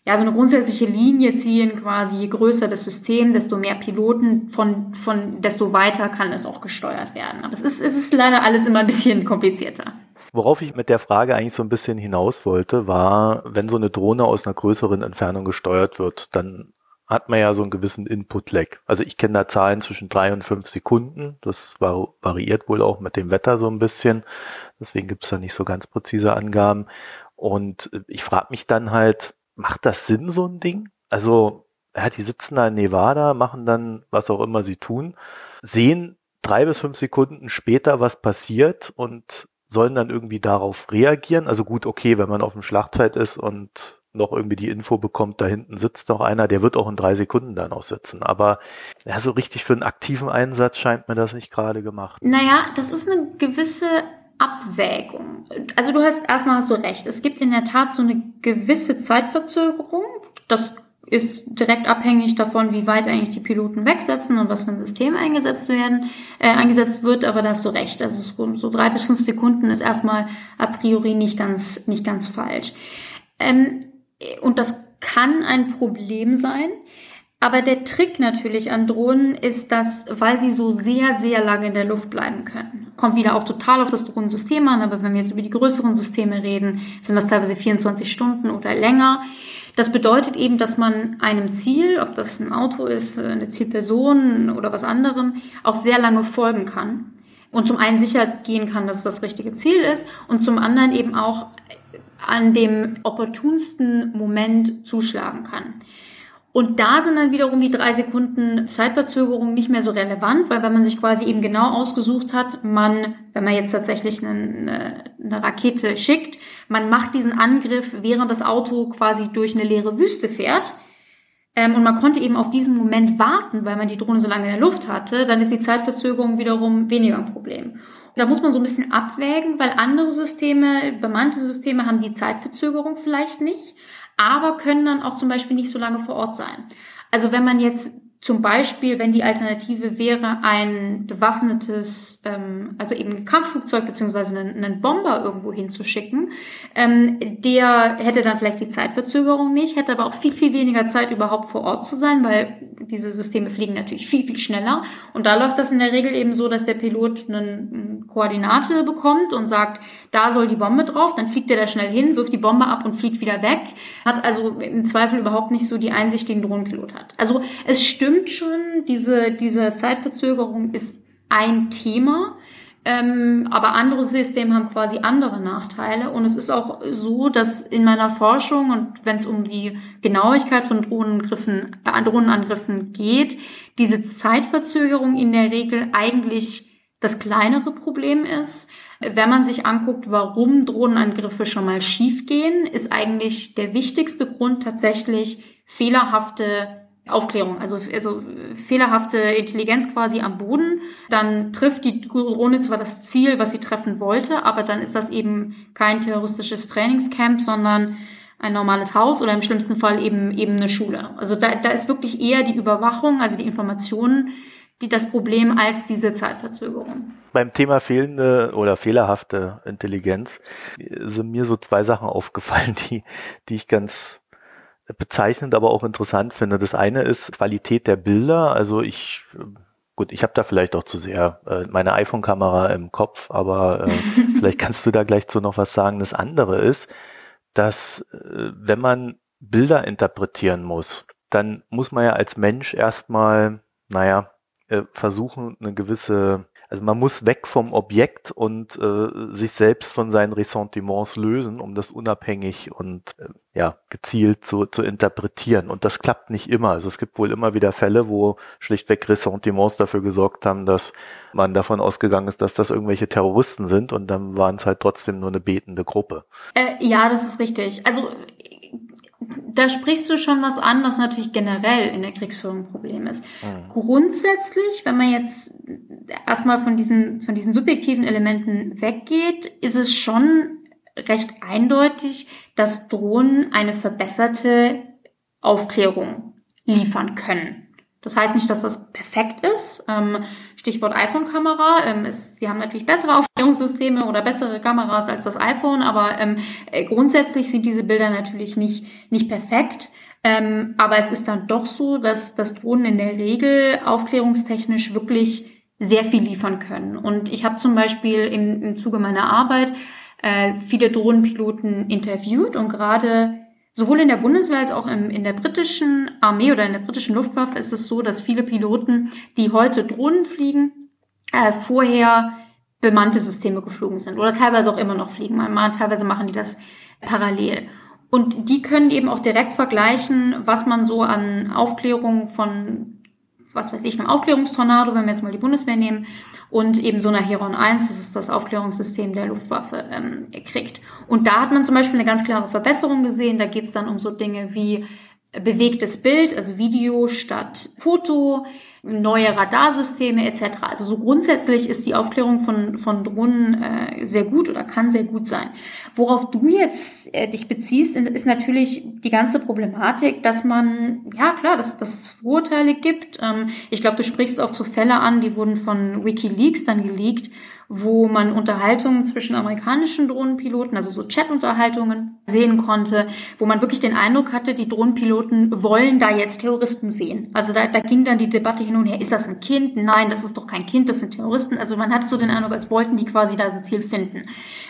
ja, so eine grundsätzliche Linie ziehen, quasi je größer das System, desto mehr Piloten, von, von desto weiter kann es auch gesteuert werden. Aber es ist, es ist leider alles immer ein bisschen komplizierter. Worauf ich mit der Frage eigentlich so ein bisschen hinaus wollte, war, wenn so eine Drohne aus einer größeren Entfernung gesteuert wird, dann hat man ja so einen gewissen Input-Lag. Also ich kenne da Zahlen zwischen drei und fünf Sekunden. Das variiert wohl auch mit dem Wetter so ein bisschen. Deswegen gibt es da nicht so ganz präzise Angaben. Und ich frage mich dann halt, macht das Sinn, so ein Ding? Also, ja, die sitzen da in Nevada, machen dann, was auch immer sie tun, sehen drei bis fünf Sekunden später, was passiert und sollen dann irgendwie darauf reagieren. Also gut, okay, wenn man auf dem Schlachtfeld ist und noch irgendwie die Info bekommt, da hinten sitzt noch einer, der wird auch in drei Sekunden dann auch sitzen. Aber ja, so richtig für einen aktiven Einsatz scheint mir das nicht gerade gemacht. Naja, das ist eine gewisse Abwägung. Also du hast erstmal hast du recht. Es gibt in der Tat so eine gewisse Zeitverzögerung. Das ist direkt abhängig davon, wie weit eigentlich die Piloten wegsetzen und was für ein System eingesetzt werden, äh, eingesetzt wird. Aber da hast du recht. Also so, drei bis fünf Sekunden ist erstmal a priori nicht ganz, nicht ganz falsch. Ähm, und das kann ein Problem sein. Aber der Trick natürlich an Drohnen ist, dass, weil sie so sehr, sehr lange in der Luft bleiben können, kommt wieder auch total auf das Drohnensystem an, aber wenn wir jetzt über die größeren Systeme reden, sind das teilweise 24 Stunden oder länger. Das bedeutet eben, dass man einem Ziel, ob das ein Auto ist, eine Zielperson oder was anderem, auch sehr lange folgen kann. Und zum einen sicher gehen kann, dass es das richtige Ziel ist und zum anderen eben auch an dem opportunsten Moment zuschlagen kann. Und da sind dann wiederum die drei Sekunden Zeitverzögerung nicht mehr so relevant, weil wenn man sich quasi eben genau ausgesucht hat, man, wenn man jetzt tatsächlich eine, eine Rakete schickt, man macht diesen Angriff, während das Auto quasi durch eine leere Wüste fährt, ähm, und man konnte eben auf diesen Moment warten, weil man die Drohne so lange in der Luft hatte, dann ist die Zeitverzögerung wiederum weniger ein Problem. Da muss man so ein bisschen abwägen, weil andere Systeme, bemannte Systeme haben die Zeitverzögerung vielleicht nicht, aber können dann auch zum Beispiel nicht so lange vor Ort sein. Also wenn man jetzt zum Beispiel, wenn die Alternative wäre, ein bewaffnetes, ähm, also eben ein Kampfflugzeug beziehungsweise einen, einen Bomber irgendwo hinzuschicken, ähm, der hätte dann vielleicht die Zeitverzögerung nicht, hätte aber auch viel, viel weniger Zeit überhaupt vor Ort zu sein, weil diese Systeme fliegen natürlich viel, viel schneller. Und da läuft das in der Regel eben so, dass der Pilot eine, Koordinate bekommt und sagt, da soll die Bombe drauf, dann fliegt er da schnell hin, wirft die Bombe ab und fliegt wieder weg. Hat also im Zweifel überhaupt nicht so die Einsicht, die ein Drohnenpilot hat. Also es stimmt, stimmt schon, diese, diese Zeitverzögerung ist ein Thema. Ähm, aber andere Systeme haben quasi andere Nachteile. Und es ist auch so, dass in meiner Forschung und wenn es um die Genauigkeit von Drohnengriffen, äh, Drohnenangriffen geht, diese Zeitverzögerung in der Regel eigentlich das kleinere Problem ist. Wenn man sich anguckt, warum Drohnenangriffe schon mal schiefgehen, ist eigentlich der wichtigste Grund tatsächlich fehlerhafte Aufklärung, also, also fehlerhafte Intelligenz quasi am Boden. Dann trifft die Drohne zwar das Ziel, was sie treffen wollte, aber dann ist das eben kein terroristisches Trainingscamp, sondern ein normales Haus oder im schlimmsten Fall eben eben eine Schule. Also da, da ist wirklich eher die Überwachung, also die Informationen, die das Problem als diese Zeitverzögerung. Beim Thema fehlende oder fehlerhafte Intelligenz sind mir so zwei Sachen aufgefallen, die, die ich ganz bezeichnend, aber auch interessant finde. Das eine ist Qualität der Bilder. Also ich, gut, ich habe da vielleicht auch zu sehr äh, meine iPhone-Kamera im Kopf, aber äh, vielleicht kannst du da gleich zu noch was sagen. Das andere ist, dass äh, wenn man Bilder interpretieren muss, dann muss man ja als Mensch erstmal, naja, äh, versuchen, eine gewisse also man muss weg vom Objekt und äh, sich selbst von seinen Ressentiments lösen, um das unabhängig und äh, ja gezielt zu, zu interpretieren. Und das klappt nicht immer. Also es gibt wohl immer wieder Fälle, wo schlichtweg Ressentiments dafür gesorgt haben, dass man davon ausgegangen ist, dass das irgendwelche Terroristen sind und dann waren es halt trotzdem nur eine betende Gruppe. Äh, ja, das ist richtig. Also da sprichst du schon was an, was natürlich generell in der Kriegsführung ein Problem ist. Mhm. Grundsätzlich, wenn man jetzt erstmal von diesen, von diesen subjektiven Elementen weggeht, ist es schon recht eindeutig, dass Drohnen eine verbesserte Aufklärung liefern können. Das heißt nicht, dass das perfekt ist. Ähm, Stichwort iPhone-Kamera. Ähm, sie haben natürlich bessere Aufklärungssysteme oder bessere Kameras als das iPhone, aber ähm, äh, grundsätzlich sind diese Bilder natürlich nicht, nicht perfekt. Ähm, aber es ist dann doch so, dass, dass Drohnen in der Regel aufklärungstechnisch wirklich sehr viel liefern können. Und ich habe zum Beispiel im, im Zuge meiner Arbeit äh, viele Drohnenpiloten interviewt und gerade Sowohl in der Bundeswehr als auch im, in der britischen Armee oder in der britischen Luftwaffe ist es so, dass viele Piloten, die heute Drohnen fliegen, äh, vorher bemannte Systeme geflogen sind oder teilweise auch immer noch fliegen. Mal, teilweise machen die das parallel. Und die können eben auch direkt vergleichen, was man so an Aufklärung von, was weiß ich, einem Aufklärungstornado, wenn wir jetzt mal die Bundeswehr nehmen, und eben so einer Heron 1, das ist das Aufklärungssystem der Luftwaffe, ähm, kriegt. Und da hat man zum Beispiel eine ganz klare Verbesserung gesehen. Da geht es dann um so Dinge wie bewegtes Bild, also Video statt Foto, neue Radarsysteme etc. Also so grundsätzlich ist die Aufklärung von, von Drohnen äh, sehr gut oder kann sehr gut sein. Worauf du jetzt äh, dich beziehst, ist natürlich die ganze Problematik, dass man, ja klar, dass, dass es Vorurteile gibt. Ähm, ich glaube, du sprichst auch so Fälle an, die wurden von Wikileaks dann geleakt wo man Unterhaltungen zwischen amerikanischen Drohnenpiloten, also so Chat-Unterhaltungen sehen konnte, wo man wirklich den Eindruck hatte, die Drohnenpiloten wollen da jetzt Terroristen sehen. Also da, da ging dann die Debatte hin und her, ist das ein Kind? Nein, das ist doch kein Kind, das sind Terroristen. Also man hatte so den Eindruck, als wollten die quasi da ein Ziel finden.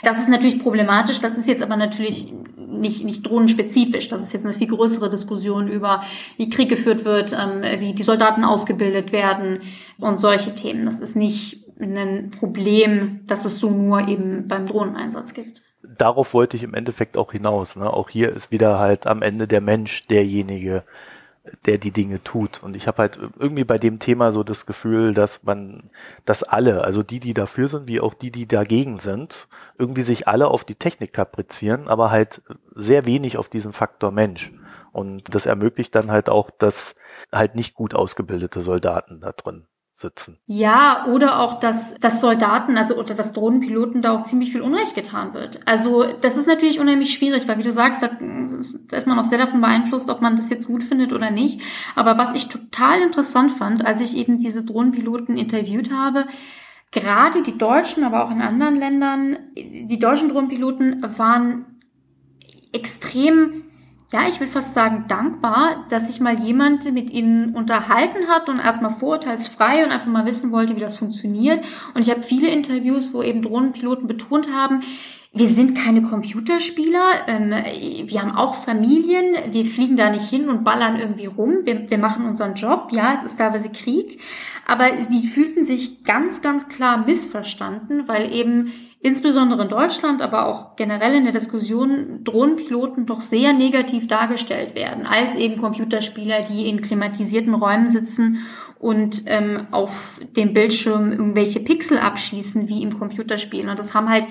Das ist natürlich problematisch, das ist jetzt aber natürlich nicht, nicht drohnenspezifisch. Das ist jetzt eine viel größere Diskussion über, wie Krieg geführt wird, ähm, wie die Soldaten ausgebildet werden und solche Themen. Das ist nicht ein Problem, das es so nur eben beim Drohneneinsatz gibt. Darauf wollte ich im Endeffekt auch hinaus. Ne? Auch hier ist wieder halt am Ende der Mensch derjenige, der die Dinge tut. Und ich habe halt irgendwie bei dem Thema so das Gefühl, dass man, dass alle, also die, die dafür sind, wie auch die, die dagegen sind, irgendwie sich alle auf die Technik kaprizieren, aber halt sehr wenig auf diesen Faktor Mensch. Und das ermöglicht dann halt auch, dass halt nicht gut ausgebildete Soldaten da drin sitzen. Ja, oder auch, dass, dass Soldaten, also oder dass Drohnenpiloten da auch ziemlich viel Unrecht getan wird. Also das ist natürlich unheimlich schwierig, weil wie du sagst, da, da ist man auch sehr davon beeinflusst, ob man das jetzt gut findet oder nicht. Aber was ich total interessant fand, als ich eben diese Drohnenpiloten interviewt habe, gerade die Deutschen, aber auch in anderen Ländern, die deutschen Drohnenpiloten waren extrem ja, ich will fast sagen, dankbar, dass sich mal jemand mit ihnen unterhalten hat und erstmal vorurteilsfrei und einfach mal wissen wollte, wie das funktioniert. Und ich habe viele Interviews, wo eben Drohnenpiloten betont haben, wir sind keine Computerspieler, ähm, wir haben auch Familien, wir fliegen da nicht hin und ballern irgendwie rum, wir, wir machen unseren Job, ja, es ist teilweise Krieg, aber die fühlten sich ganz, ganz klar missverstanden, weil eben insbesondere in Deutschland, aber auch generell in der Diskussion Drohnenpiloten doch sehr negativ dargestellt werden, als eben Computerspieler, die in klimatisierten Räumen sitzen und ähm, auf dem Bildschirm irgendwelche Pixel abschießen, wie im Computerspiel. Und das haben halt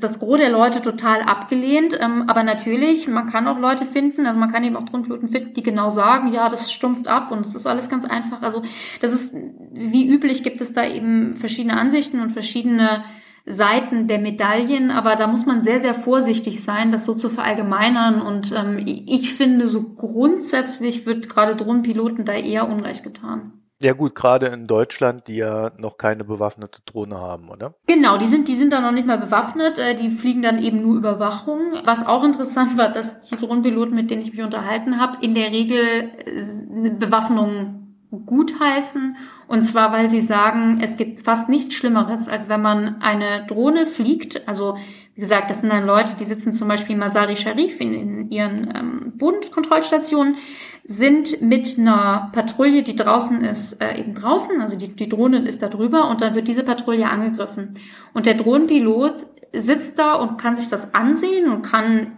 das Gros der Leute total abgelehnt. Ähm, aber natürlich, man kann auch Leute finden, also man kann eben auch Drohnenpiloten finden, die genau sagen, ja, das stumpft ab und es ist alles ganz einfach. Also das ist, wie üblich gibt es da eben verschiedene Ansichten und verschiedene Seiten der Medaillen, aber da muss man sehr, sehr vorsichtig sein, das so zu verallgemeinern. Und ähm, ich finde, so grundsätzlich wird gerade Drohnenpiloten da eher Unrecht getan. Ja gut, gerade in Deutschland, die ja noch keine bewaffnete Drohne haben, oder? Genau, die sind, die sind da noch nicht mal bewaffnet, äh, die fliegen dann eben nur Überwachung. Was auch interessant war, dass die Drohnenpiloten, mit denen ich mich unterhalten habe, in der Regel äh, Bewaffnung gutheißen. Und zwar, weil sie sagen, es gibt fast nichts Schlimmeres, als wenn man eine Drohne fliegt. Also, wie gesagt, das sind dann Leute, die sitzen zum Beispiel in Masari Sharif in, in ihren ähm, Bodenkontrollstationen, sind mit einer Patrouille, die draußen ist, äh, eben draußen. Also die, die Drohne ist da drüber und dann wird diese Patrouille angegriffen. Und der Drohnenpilot sitzt da und kann sich das ansehen und kann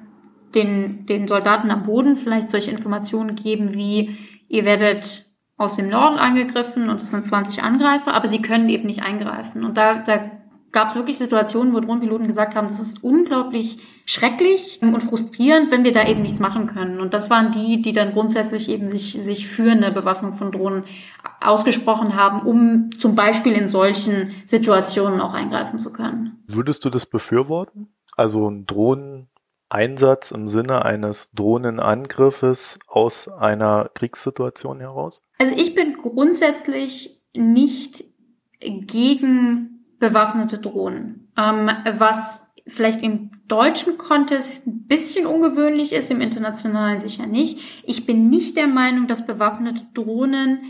den, den Soldaten am Boden vielleicht solche Informationen geben wie, ihr werdet aus dem Norden angegriffen und es sind 20 Angreifer, aber sie können eben nicht eingreifen. Und da, da gab es wirklich Situationen, wo Drohnenpiloten gesagt haben, das ist unglaublich schrecklich und frustrierend, wenn wir da eben nichts machen können. Und das waren die, die dann grundsätzlich eben sich, sich für eine Bewaffnung von Drohnen ausgesprochen haben, um zum Beispiel in solchen Situationen auch eingreifen zu können. Würdest du das befürworten? Also ein Drohnen Einsatz im Sinne eines Drohnenangriffes aus einer Kriegssituation heraus? Also ich bin grundsätzlich nicht gegen bewaffnete Drohnen. Ähm, was vielleicht im deutschen Kontext ein bisschen ungewöhnlich ist, im internationalen sicher nicht. Ich bin nicht der Meinung, dass bewaffnete Drohnen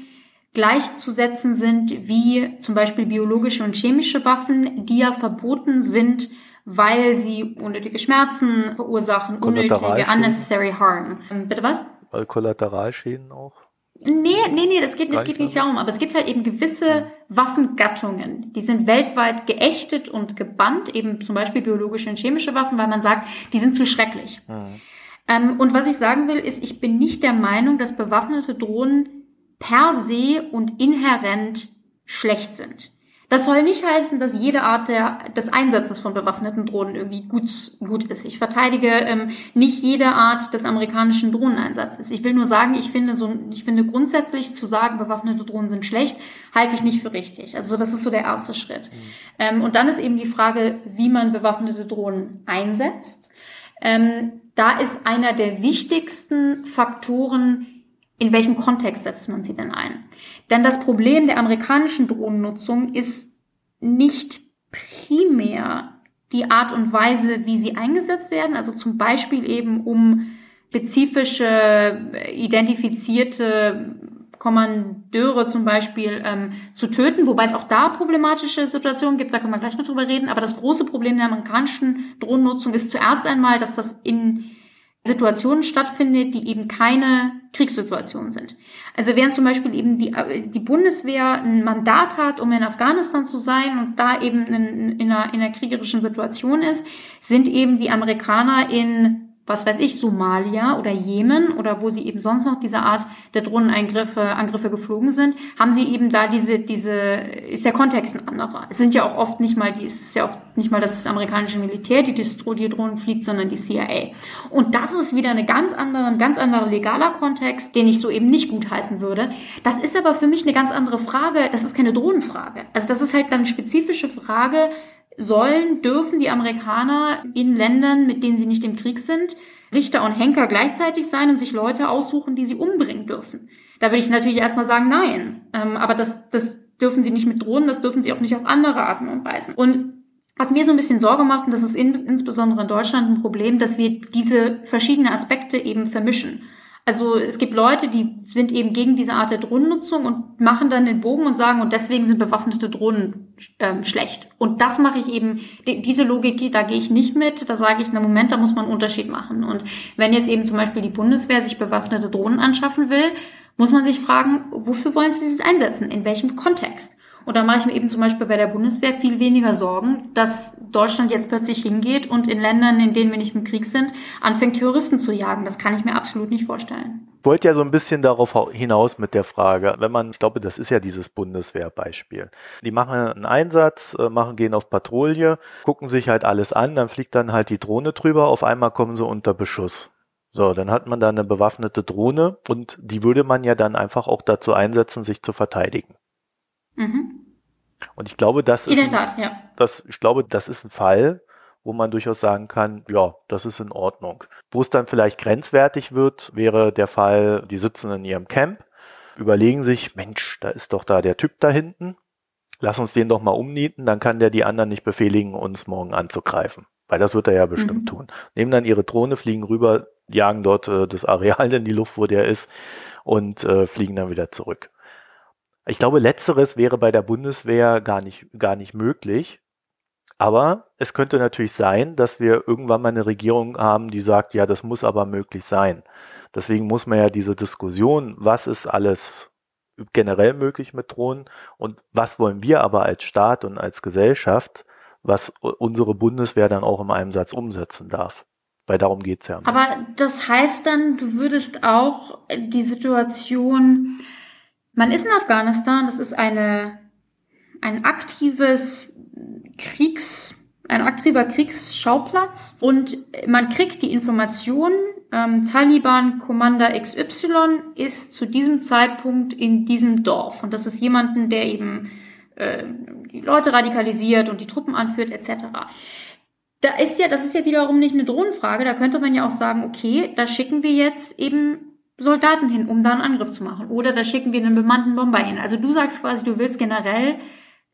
gleichzusetzen sind wie zum Beispiel biologische und chemische Waffen, die ja verboten sind weil sie unnötige Schmerzen verursachen, unnötige, unnecessary harm. Ähm, bitte was? Weil Kollateralschäden auch? Nee, nee, nee, das geht, das geht nicht darum. Aber es gibt halt eben gewisse Waffengattungen, die sind weltweit geächtet und gebannt, eben zum Beispiel biologische und chemische Waffen, weil man sagt, die sind zu schrecklich. Mhm. Ähm, und was ich sagen will, ist, ich bin nicht der Meinung, dass bewaffnete Drohnen per se und inhärent schlecht sind. Das soll nicht heißen, dass jede Art der, des Einsatzes von bewaffneten Drohnen irgendwie gut, gut ist. Ich verteidige ähm, nicht jede Art des amerikanischen Drohneneinsatzes. Ich will nur sagen, ich finde so, ich finde grundsätzlich zu sagen, bewaffnete Drohnen sind schlecht, halte ich nicht für richtig. Also das ist so der erste Schritt. Mhm. Ähm, und dann ist eben die Frage, wie man bewaffnete Drohnen einsetzt. Ähm, da ist einer der wichtigsten Faktoren, in welchem Kontext setzt man sie denn ein? Denn das Problem der amerikanischen Drohnennutzung ist nicht primär die Art und Weise, wie sie eingesetzt werden, also zum Beispiel eben um spezifische, identifizierte Kommandeure zum Beispiel ähm, zu töten, wobei es auch da problematische Situationen gibt, da können wir gleich noch drüber reden. Aber das große Problem der amerikanischen Drohnennutzung ist zuerst einmal, dass das in Situationen stattfindet, die eben keine Kriegssituationen sind. Also während zum Beispiel eben die, die Bundeswehr ein Mandat hat, um in Afghanistan zu sein und da eben in, in, einer, in einer kriegerischen Situation ist, sind eben die Amerikaner in was weiß ich, Somalia oder Jemen oder wo sie eben sonst noch diese Art der Drohneneingriffe, Angriffe geflogen sind, haben sie eben da diese, diese, ist der Kontext ein anderer. Es sind ja auch oft nicht mal die, es ist ja oft nicht mal das amerikanische Militär, die die Drohnen fliegt, sondern die CIA. Und das ist wieder eine ganz andere, ein ganz anderer legaler Kontext, den ich so eben nicht gutheißen würde. Das ist aber für mich eine ganz andere Frage. Das ist keine Drohnenfrage. Also das ist halt dann eine spezifische Frage, sollen, dürfen die Amerikaner in Ländern, mit denen sie nicht im Krieg sind, Richter und Henker gleichzeitig sein und sich Leute aussuchen, die sie umbringen dürfen. Da würde ich natürlich erstmal sagen, nein. Ähm, aber das, das dürfen sie nicht mit Drohnen, das dürfen sie auch nicht auf andere Arten und Weisen. Und was mir so ein bisschen Sorge macht, und das ist in, insbesondere in Deutschland ein Problem, dass wir diese verschiedenen Aspekte eben vermischen. Also es gibt Leute, die sind eben gegen diese Art der Drohnennutzung und machen dann den Bogen und sagen, und deswegen sind bewaffnete Drohnen ähm, schlecht. Und das mache ich eben, die, diese Logik, da gehe ich nicht mit. Da sage ich, na Moment, da muss man einen Unterschied machen. Und wenn jetzt eben zum Beispiel die Bundeswehr sich bewaffnete Drohnen anschaffen will, muss man sich fragen, wofür wollen sie das einsetzen? In welchem Kontext? Und da mache ich mir eben zum Beispiel bei der Bundeswehr viel weniger Sorgen, dass Deutschland jetzt plötzlich hingeht und in Ländern, in denen wir nicht im Krieg sind, anfängt Terroristen zu jagen. Das kann ich mir absolut nicht vorstellen. Ich wollte ja so ein bisschen darauf hinaus mit der Frage, wenn man, ich glaube, das ist ja dieses Bundeswehrbeispiel. Die machen einen Einsatz, äh, machen, gehen auf Patrouille, gucken sich halt alles an, dann fliegt dann halt die Drohne drüber, auf einmal kommen sie unter Beschuss. So, dann hat man da eine bewaffnete Drohne und die würde man ja dann einfach auch dazu einsetzen, sich zu verteidigen. Mhm. Und ich glaube, das ist, In der Tat, ja. das, ich glaube, das ist ein Fall, wo man durchaus sagen kann, ja, das ist in Ordnung. Wo es dann vielleicht grenzwertig wird, wäre der Fall, die sitzen in ihrem Camp, überlegen sich, Mensch, da ist doch da der Typ da hinten, lass uns den doch mal umnieten, dann kann der die anderen nicht befehligen, uns morgen anzugreifen. Weil das wird er ja bestimmt mhm. tun. Nehmen dann ihre Drohne, fliegen rüber, jagen dort äh, das Areal in die Luft, wo der ist und äh, fliegen dann wieder zurück. Ich glaube, letzteres wäre bei der Bundeswehr gar nicht, gar nicht möglich. Aber es könnte natürlich sein, dass wir irgendwann mal eine Regierung haben, die sagt, ja, das muss aber möglich sein. Deswegen muss man ja diese Diskussion, was ist alles generell möglich mit Drohnen und was wollen wir aber als Staat und als Gesellschaft, was unsere Bundeswehr dann auch im Einsatz umsetzen darf. Weil darum geht's ja. Aber das heißt dann, du würdest auch die Situation man ist in Afghanistan, das ist eine, ein aktives Kriegs, ein aktiver Kriegsschauplatz und man kriegt die Information, ähm, Taliban Commander XY ist zu diesem Zeitpunkt in diesem Dorf und das ist jemanden, der eben äh, die Leute radikalisiert und die Truppen anführt etc. Da ist ja, das ist ja wiederum nicht eine Drohnenfrage, da könnte man ja auch sagen, okay, da schicken wir jetzt eben Soldaten hin, um da einen Angriff zu machen. Oder da schicken wir einen bemannten Bomber hin. Also du sagst quasi, du willst generell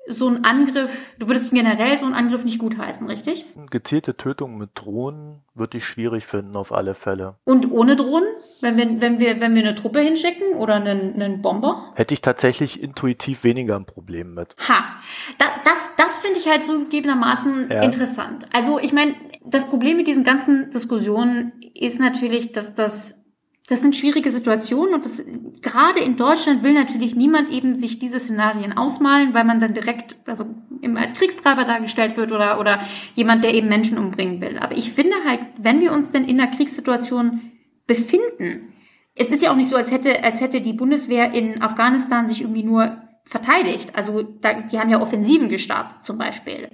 so einen Angriff, du würdest generell so einen Angriff nicht gutheißen, richtig? Gezielte Tötung mit Drohnen würde ich schwierig finden, auf alle Fälle. Und ohne Drohnen? Wenn wir, wenn wir, wenn wir eine Truppe hinschicken oder einen, einen Bomber? Hätte ich tatsächlich intuitiv weniger ein Problem mit. Ha, da, das, das finde ich halt zugegebenermaßen ja. interessant. Also ich meine, das Problem mit diesen ganzen Diskussionen ist natürlich, dass das das sind schwierige Situationen und das, gerade in Deutschland will natürlich niemand eben sich diese Szenarien ausmalen, weil man dann direkt also eben als Kriegstreiber dargestellt wird oder, oder jemand, der eben Menschen umbringen will. Aber ich finde halt, wenn wir uns denn in einer Kriegssituation befinden, es ist ja auch nicht so, als hätte, als hätte die Bundeswehr in Afghanistan sich irgendwie nur verteidigt. Also da, die haben ja Offensiven gestartet zum Beispiel.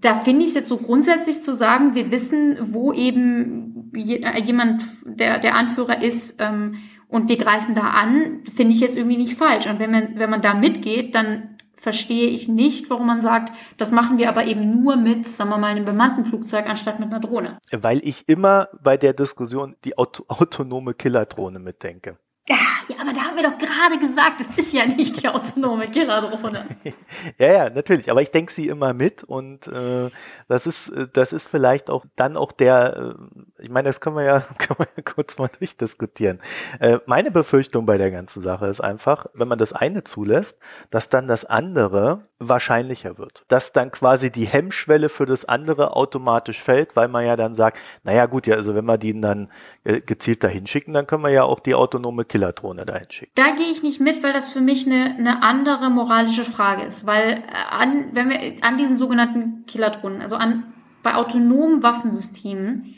Da finde ich es jetzt so grundsätzlich zu sagen, wir wissen, wo eben jemand der, der Anführer ist ähm, und wir greifen da an, finde ich jetzt irgendwie nicht falsch. Und wenn man, wenn man da mitgeht, dann verstehe ich nicht, warum man sagt, das machen wir aber eben nur mit, sagen wir mal, einem bemannten Flugzeug anstatt mit einer Drohne. Weil ich immer bei der Diskussion die auto autonome Killerdrohne mitdenke. Ja, ja, aber da haben wir doch gerade gesagt, es ist ja nicht die autonome Killerdrohne. ja, ja, natürlich. Aber ich denke sie immer mit und äh, das ist, das ist vielleicht auch dann auch der, äh, ich meine, das können wir ja, können wir ja kurz mal durchdiskutieren. Äh, meine Befürchtung bei der ganzen Sache ist einfach, wenn man das eine zulässt, dass dann das andere wahrscheinlicher wird. Dass dann quasi die Hemmschwelle für das andere automatisch fällt, weil man ja dann sagt, naja gut, ja, also wenn wir die dann äh, gezielt dahin schicken, dann können wir ja auch die autonome Killerdrohne dahin schicken. Da gehe ich nicht mit, weil das für mich eine, eine andere moralische Frage ist. Weil äh, an, wenn wir an diesen sogenannten Killerdrohnen, also an bei autonomen Waffensystemen,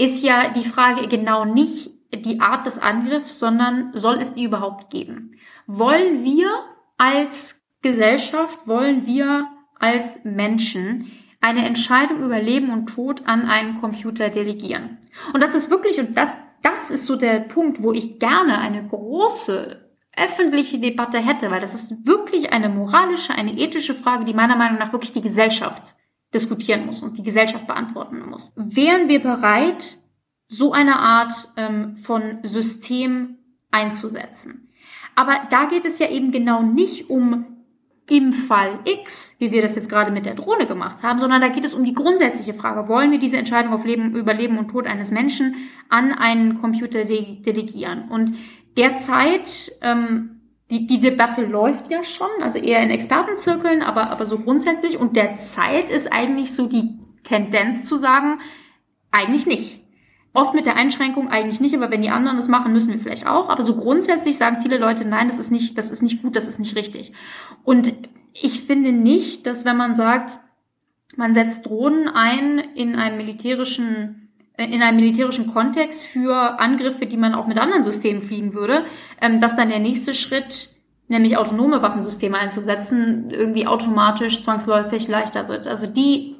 ist ja die Frage genau nicht die Art des Angriffs, sondern soll es die überhaupt geben? Wollen wir als Gesellschaft, wollen wir als Menschen eine Entscheidung über Leben und Tod an einen Computer delegieren? Und das ist wirklich, und das, das ist so der Punkt, wo ich gerne eine große öffentliche Debatte hätte, weil das ist wirklich eine moralische, eine ethische Frage, die meiner Meinung nach wirklich die Gesellschaft diskutieren muss und die Gesellschaft beantworten muss. Wären wir bereit, so eine Art ähm, von System einzusetzen? Aber da geht es ja eben genau nicht um im Fall X, wie wir das jetzt gerade mit der Drohne gemacht haben, sondern da geht es um die grundsätzliche Frage, wollen wir diese Entscheidung auf Leben, über Leben und Tod eines Menschen an einen Computer delegieren? Und derzeit, ähm, die, die Debatte läuft ja schon, also eher in Expertenzirkeln, aber, aber so grundsätzlich. Und derzeit ist eigentlich so die Tendenz zu sagen, eigentlich nicht. Oft mit der Einschränkung eigentlich nicht, aber wenn die anderen das machen, müssen wir vielleicht auch. Aber so grundsätzlich sagen viele Leute, nein, das ist nicht, das ist nicht gut, das ist nicht richtig. Und ich finde nicht, dass wenn man sagt, man setzt Drohnen ein in einem militärischen in einem militärischen Kontext für Angriffe, die man auch mit anderen Systemen fliegen würde, ähm, dass dann der nächste Schritt, nämlich autonome Waffensysteme einzusetzen, irgendwie automatisch zwangsläufig leichter wird. Also die,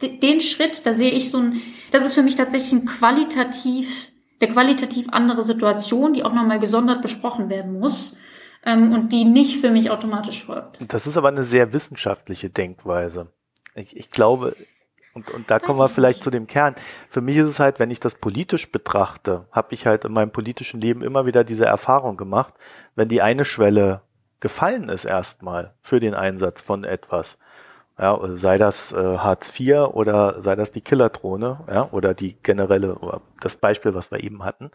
den Schritt, da sehe ich so ein, das ist für mich tatsächlich ein qualitativ, der qualitativ andere Situation, die auch nochmal gesondert besprochen werden muss ähm, und die nicht für mich automatisch folgt. Das ist aber eine sehr wissenschaftliche Denkweise. Ich, ich glaube, und, und da kommen wir vielleicht zu dem Kern. Für mich ist es halt, wenn ich das politisch betrachte, habe ich halt in meinem politischen Leben immer wieder diese Erfahrung gemacht, wenn die eine Schwelle gefallen ist erstmal für den Einsatz von etwas, ja, sei das äh, Hartz IV oder sei das die Killerdrohne, ja, oder die generelle, oder das Beispiel, was wir eben hatten,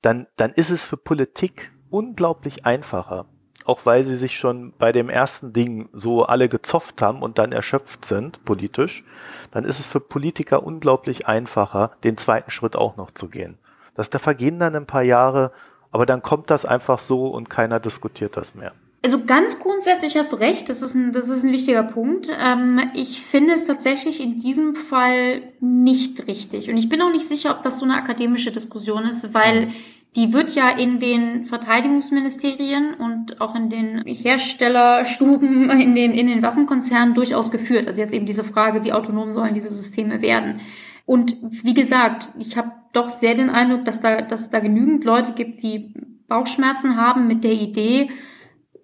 dann, dann ist es für Politik unglaublich einfacher, auch weil sie sich schon bei dem ersten Ding so alle gezofft haben und dann erschöpft sind, politisch, dann ist es für Politiker unglaublich einfacher, den zweiten Schritt auch noch zu gehen. Das, da vergehen dann ein paar Jahre, aber dann kommt das einfach so und keiner diskutiert das mehr. Also ganz grundsätzlich hast du recht, das ist ein, das ist ein wichtiger Punkt. Ähm, ich finde es tatsächlich in diesem Fall nicht richtig. Und ich bin auch nicht sicher, ob das so eine akademische Diskussion ist, weil mhm die wird ja in den Verteidigungsministerien und auch in den Herstellerstuben, in den, in den Waffenkonzernen durchaus geführt. Also jetzt eben diese Frage, wie autonom sollen diese Systeme werden. Und wie gesagt, ich habe doch sehr den Eindruck, dass da, dass es da genügend Leute gibt, die Bauchschmerzen haben mit der Idee,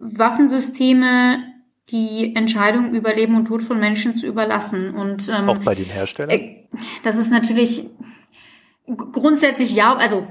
Waffensysteme die Entscheidung über Leben und Tod von Menschen zu überlassen. Und ähm, auch bei den Herstellern. Äh, das ist natürlich grundsätzlich ja, also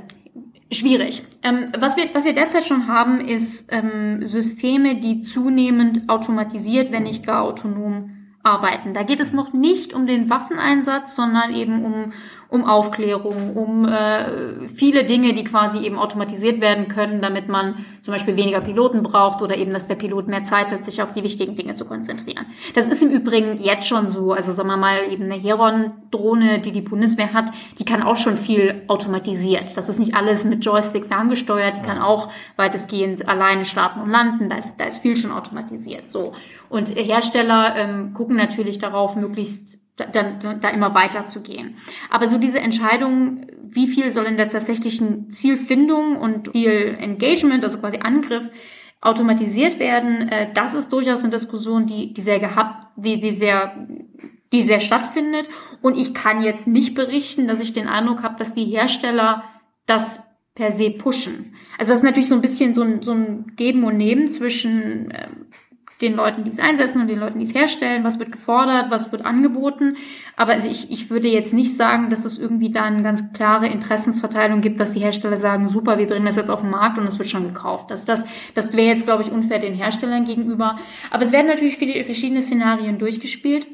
Schwierig. Ähm, was, wir, was wir derzeit schon haben, ist ähm, Systeme, die zunehmend automatisiert, wenn nicht gar autonom arbeiten. Da geht es noch nicht um den Waffeneinsatz, sondern eben um um Aufklärung, um äh, viele Dinge, die quasi eben automatisiert werden können, damit man zum Beispiel weniger Piloten braucht oder eben, dass der Pilot mehr Zeit hat, sich auf die wichtigen Dinge zu konzentrieren. Das ist im Übrigen jetzt schon so. Also sagen wir mal, eben eine Heron-Drohne, die die Bundeswehr hat, die kann auch schon viel automatisiert. Das ist nicht alles mit Joystick ferngesteuert, die kann auch weitestgehend alleine starten und landen. Da ist, da ist viel schon automatisiert. So. Und Hersteller ähm, gucken natürlich darauf, möglichst da, da immer weiter zu gehen. Aber so diese Entscheidung, wie viel soll in der tatsächlichen Zielfindung und Zielengagement, also quasi Angriff, automatisiert werden, äh, das ist durchaus eine Diskussion, die, die sehr gehabt, die, die sehr die sehr stattfindet. Und ich kann jetzt nicht berichten, dass ich den Eindruck habe, dass die Hersteller das per se pushen. Also das ist natürlich so ein bisschen so ein, so ein Geben und Nehmen zwischen äh, den Leuten, die es einsetzen und den Leuten, die es herstellen, was wird gefordert, was wird angeboten. Aber also ich, ich würde jetzt nicht sagen, dass es irgendwie da eine ganz klare Interessensverteilung gibt, dass die Hersteller sagen, super, wir bringen das jetzt auf den Markt und es wird schon gekauft. Das, das, das wäre jetzt, glaube ich, unfair den Herstellern gegenüber. Aber es werden natürlich viele verschiedene Szenarien durchgespielt.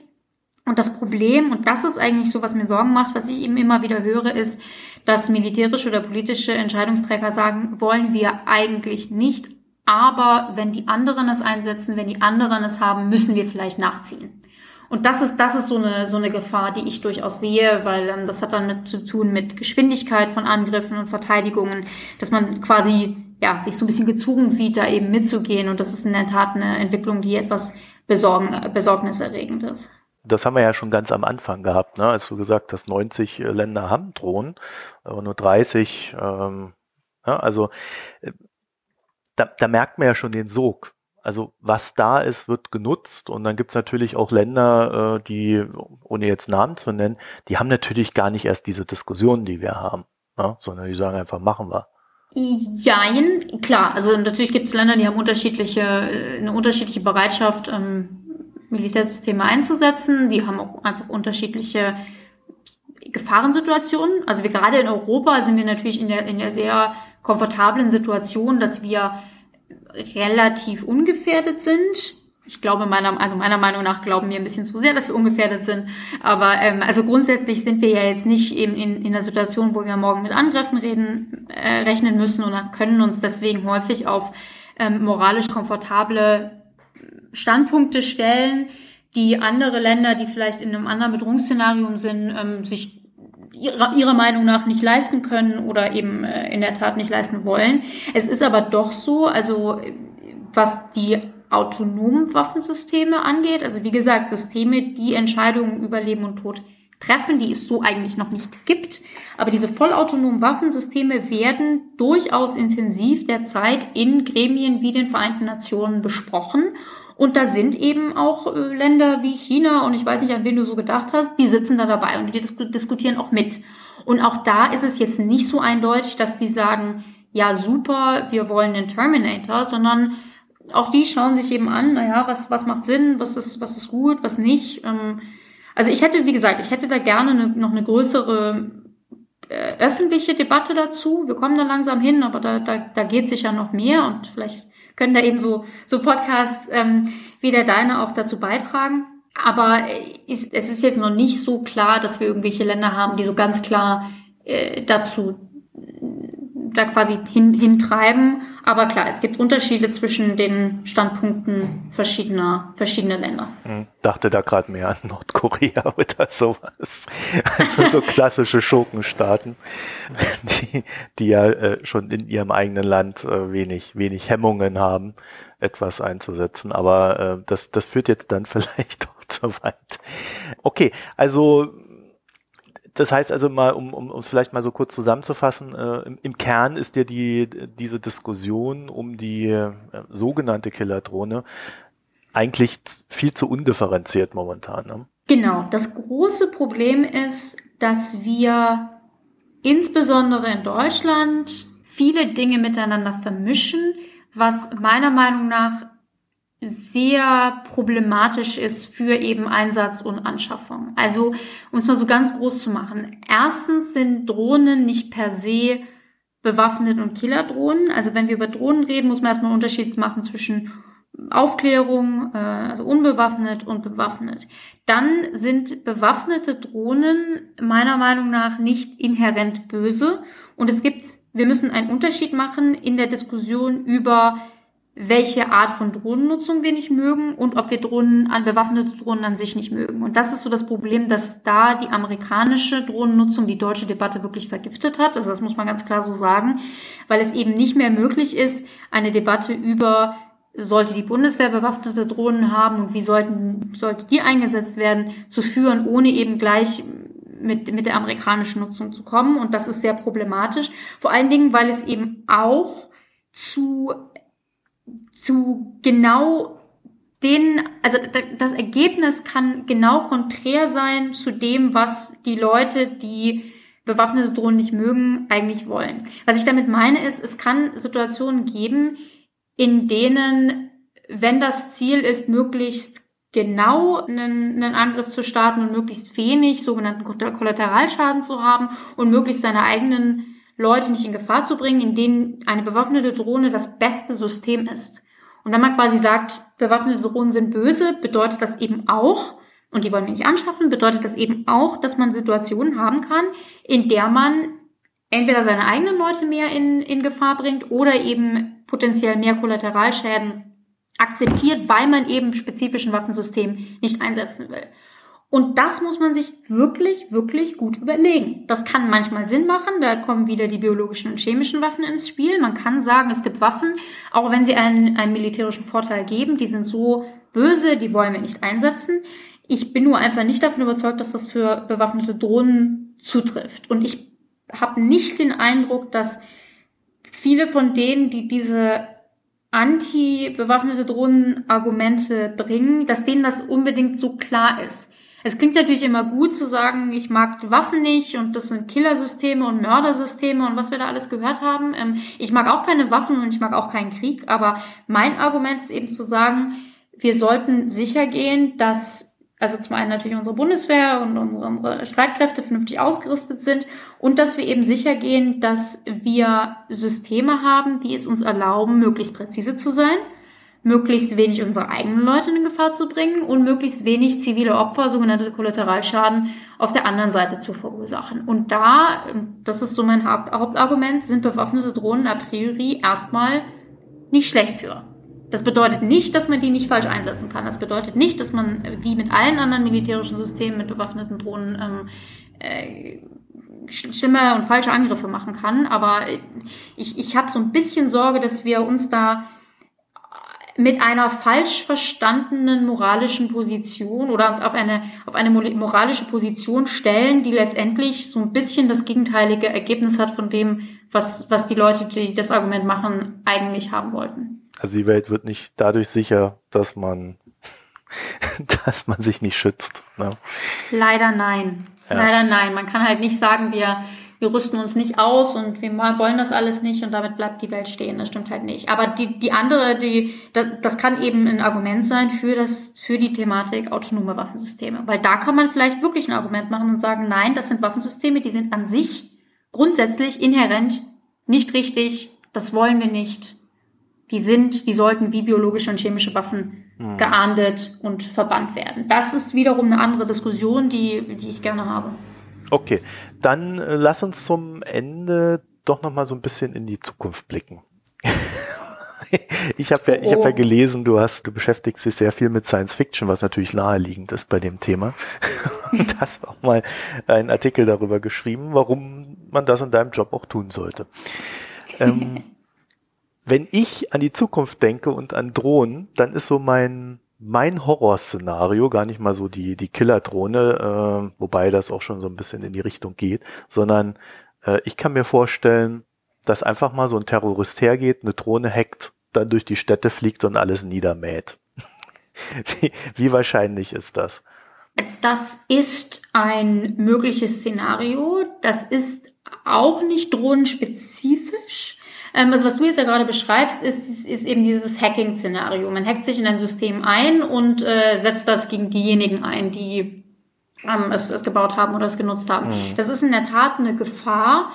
Und das Problem, und das ist eigentlich so, was mir Sorgen macht, was ich eben immer wieder höre, ist, dass militärische oder politische Entscheidungsträger sagen, wollen wir eigentlich nicht, aber wenn die anderen es einsetzen, wenn die anderen es haben, müssen wir vielleicht nachziehen. Und das ist, das ist so eine, so eine Gefahr, die ich durchaus sehe, weil ähm, das hat dann mit zu tun mit Geschwindigkeit von Angriffen und Verteidigungen, dass man quasi ja, sich so ein bisschen gezwungen sieht, da eben mitzugehen. Und das ist in der Tat eine Entwicklung, die etwas besorgen, besorgniserregend ist. das haben wir ja schon ganz am Anfang gehabt, ne? als du gesagt hast, 90 äh, Länder haben Drohnen, aber nur 30. Ähm, ja, also äh, da, da merkt man ja schon den Sog. Also was da ist, wird genutzt und dann gibt's natürlich auch Länder, äh, die, ohne jetzt Namen zu nennen, die haben natürlich gar nicht erst diese Diskussionen, die wir haben, ne? sondern die sagen einfach, machen wir. Jein, klar. Also natürlich gibt es Länder, die haben unterschiedliche, eine unterschiedliche Bereitschaft, ähm, Militärsysteme einzusetzen. Die haben auch einfach unterschiedliche Gefahrensituationen. Also wir gerade in Europa sind wir natürlich in der, in der sehr komfortablen Situation, dass wir relativ ungefährdet sind. Ich glaube, meiner, also meiner Meinung nach glauben wir ein bisschen zu sehr, dass wir ungefährdet sind. Aber ähm, also grundsätzlich sind wir ja jetzt nicht eben in, in der Situation, wo wir morgen mit Angriffen reden, äh, rechnen müssen und können uns deswegen häufig auf ähm, moralisch komfortable Standpunkte stellen, die andere Länder, die vielleicht in einem anderen Bedrohungsszenario sind, ähm, sich ihrer, ihrer Meinung nach nicht leisten können oder eben äh, in der Tat nicht leisten wollen. Es ist aber doch so, also was die autonomen Waffensysteme angeht, also wie gesagt, Systeme, die Entscheidungen über Leben und Tod treffen, die es so eigentlich noch nicht gibt. Aber diese vollautonomen Waffensysteme werden durchaus intensiv derzeit in Gremien wie den Vereinten Nationen besprochen. Und da sind eben auch äh, Länder wie China und ich weiß nicht, an wen du so gedacht hast, die sitzen da dabei und die diskutieren auch mit. Und auch da ist es jetzt nicht so eindeutig, dass die sagen, ja super, wir wollen den Terminator, sondern auch die schauen sich eben an, naja, was, was macht Sinn, was ist, was ist gut, was nicht. Ähm, also ich hätte, wie gesagt, ich hätte da gerne eine, noch eine größere äh, öffentliche Debatte dazu. Wir kommen da langsam hin, aber da, da, da geht sicher noch mehr und vielleicht können da eben so, so Podcasts ähm, wie der deine auch dazu beitragen. Aber ist, es ist jetzt noch nicht so klar, dass wir irgendwelche Länder haben, die so ganz klar äh, dazu da quasi hin, hintreiben. Aber klar, es gibt Unterschiede zwischen den Standpunkten verschiedener, verschiedener Länder. Hm, dachte da gerade mehr an Nordkorea oder sowas. Also so klassische Schurkenstaaten, die, die ja äh, schon in ihrem eigenen Land äh, wenig, wenig Hemmungen haben, etwas einzusetzen. Aber äh, das, das führt jetzt dann vielleicht auch zu weit. Okay, also das heißt also mal, um, um es vielleicht mal so kurz zusammenzufassen, äh, im, im, Kern ist ja die, diese Diskussion um die äh, sogenannte Killerdrohne eigentlich viel zu undifferenziert momentan. Ne? Genau, das große Problem ist, dass wir insbesondere in Deutschland viele Dinge miteinander vermischen, was meiner Meinung nach sehr problematisch ist für eben Einsatz und Anschaffung. Also, um es mal so ganz groß zu machen. Erstens sind Drohnen nicht per se bewaffnet und Killerdrohnen. Also wenn wir über Drohnen reden, muss man erstmal einen Unterschied machen zwischen Aufklärung, äh, also unbewaffnet und bewaffnet. Dann sind bewaffnete Drohnen meiner Meinung nach nicht inhärent böse. Und es gibt, wir müssen einen Unterschied machen in der Diskussion über welche Art von Drohnennutzung wir nicht mögen und ob wir Drohnen an bewaffnete Drohnen an sich nicht mögen. Und das ist so das Problem, dass da die amerikanische Drohnennutzung die deutsche Debatte wirklich vergiftet hat. Also das muss man ganz klar so sagen, weil es eben nicht mehr möglich ist, eine Debatte über sollte die Bundeswehr bewaffnete Drohnen haben und wie sollten, sollte die eingesetzt werden, zu führen, ohne eben gleich mit, mit der amerikanischen Nutzung zu kommen. Und das ist sehr problematisch. Vor allen Dingen, weil es eben auch zu zu genau den, also das Ergebnis kann genau konträr sein zu dem, was die Leute, die bewaffnete Drohnen nicht mögen, eigentlich wollen. Was ich damit meine ist, es kann Situationen geben, in denen, wenn das Ziel ist, möglichst genau einen, einen Angriff zu starten und möglichst wenig sogenannten Kollateralschaden zu haben und möglichst seine eigenen Leute nicht in Gefahr zu bringen, in denen eine bewaffnete Drohne das beste System ist. Und wenn man quasi sagt, bewaffnete Drohnen sind böse, bedeutet das eben auch, und die wollen wir nicht anschaffen, bedeutet das eben auch, dass man Situationen haben kann, in der man entweder seine eigenen Leute mehr in, in Gefahr bringt oder eben potenziell mehr Kollateralschäden akzeptiert, weil man eben spezifischen Waffensystem nicht einsetzen will. Und das muss man sich wirklich, wirklich gut überlegen. Das kann manchmal Sinn machen. Da kommen wieder die biologischen und chemischen Waffen ins Spiel. Man kann sagen, es gibt Waffen, auch wenn sie einen, einen militärischen Vorteil geben, die sind so böse, die wollen wir nicht einsetzen. Ich bin nur einfach nicht davon überzeugt, dass das für bewaffnete Drohnen zutrifft. Und ich habe nicht den Eindruck, dass viele von denen, die diese anti-bewaffnete Drohnen-Argumente bringen, dass denen das unbedingt so klar ist. Es klingt natürlich immer gut zu sagen, ich mag Waffen nicht und das sind Killersysteme und Mördersysteme und was wir da alles gehört haben. Ähm, ich mag auch keine Waffen und ich mag auch keinen Krieg, aber mein Argument ist eben zu sagen, wir sollten sicher gehen, dass also zum einen natürlich unsere Bundeswehr und unsere Streitkräfte vernünftig ausgerüstet sind und dass wir eben sicher gehen, dass wir Systeme haben, die es uns erlauben, möglichst präzise zu sein, möglichst wenig unsere eigenen Leute in Gefahr zu bringen und möglichst wenig zivile Opfer, sogenannte Kollateralschaden, auf der anderen Seite zu verursachen. Und da, das ist so mein Hauptargument, sind bewaffnete Drohnen a priori erstmal nicht schlecht für. Das bedeutet nicht, dass man die nicht falsch einsetzen kann. Das bedeutet nicht, dass man wie mit allen anderen militärischen Systemen mit bewaffneten Drohnen ähm, äh, schlimme und falsche Angriffe machen kann. Aber ich, ich habe so ein bisschen Sorge, dass wir uns da mit einer falsch verstandenen moralischen Position oder uns auf eine, auf eine moralische Position stellen, die letztendlich so ein bisschen das gegenteilige Ergebnis hat von dem, was, was die Leute, die das Argument machen, eigentlich haben wollten. Also die Welt wird nicht dadurch sicher, dass man, dass man sich nicht schützt. Ne? Leider nein. Ja. Leider nein. Man kann halt nicht sagen, wir, wir rüsten uns nicht aus und wir wollen das alles nicht und damit bleibt die Welt stehen. Das stimmt halt nicht. Aber die, die andere, die, das, das kann eben ein Argument sein für das, für die Thematik autonome Waffensysteme. Weil da kann man vielleicht wirklich ein Argument machen und sagen, nein, das sind Waffensysteme, die sind an sich grundsätzlich inhärent nicht richtig. Das wollen wir nicht die sind, die sollten wie biologische und chemische Waffen mhm. geahndet und verbannt werden. Das ist wiederum eine andere Diskussion, die, die ich gerne habe. Okay, dann äh, lass uns zum Ende doch noch mal so ein bisschen in die Zukunft blicken. ich habe ja, ich habe ja oh. gelesen, du hast, du beschäftigst dich sehr viel mit Science Fiction, was natürlich naheliegend ist bei dem Thema. Und hast auch mal einen Artikel darüber geschrieben, warum man das in deinem Job auch tun sollte. Ähm, wenn ich an die Zukunft denke und an Drohnen, dann ist so mein mein Horrorszenario gar nicht mal so die die Killerdrohne, äh, wobei das auch schon so ein bisschen in die Richtung geht, sondern äh, ich kann mir vorstellen, dass einfach mal so ein Terrorist hergeht, eine Drohne hackt, dann durch die Städte fliegt und alles niedermäht. wie, wie wahrscheinlich ist das? Das ist ein mögliches Szenario. Das ist auch nicht drohnenspezifisch. Ähm, also was du jetzt ja gerade beschreibst, ist, ist eben dieses Hacking-Szenario. Man hackt sich in ein System ein und äh, setzt das gegen diejenigen ein, die ähm, es, es gebaut haben oder es genutzt haben. Mhm. Das ist in der Tat eine Gefahr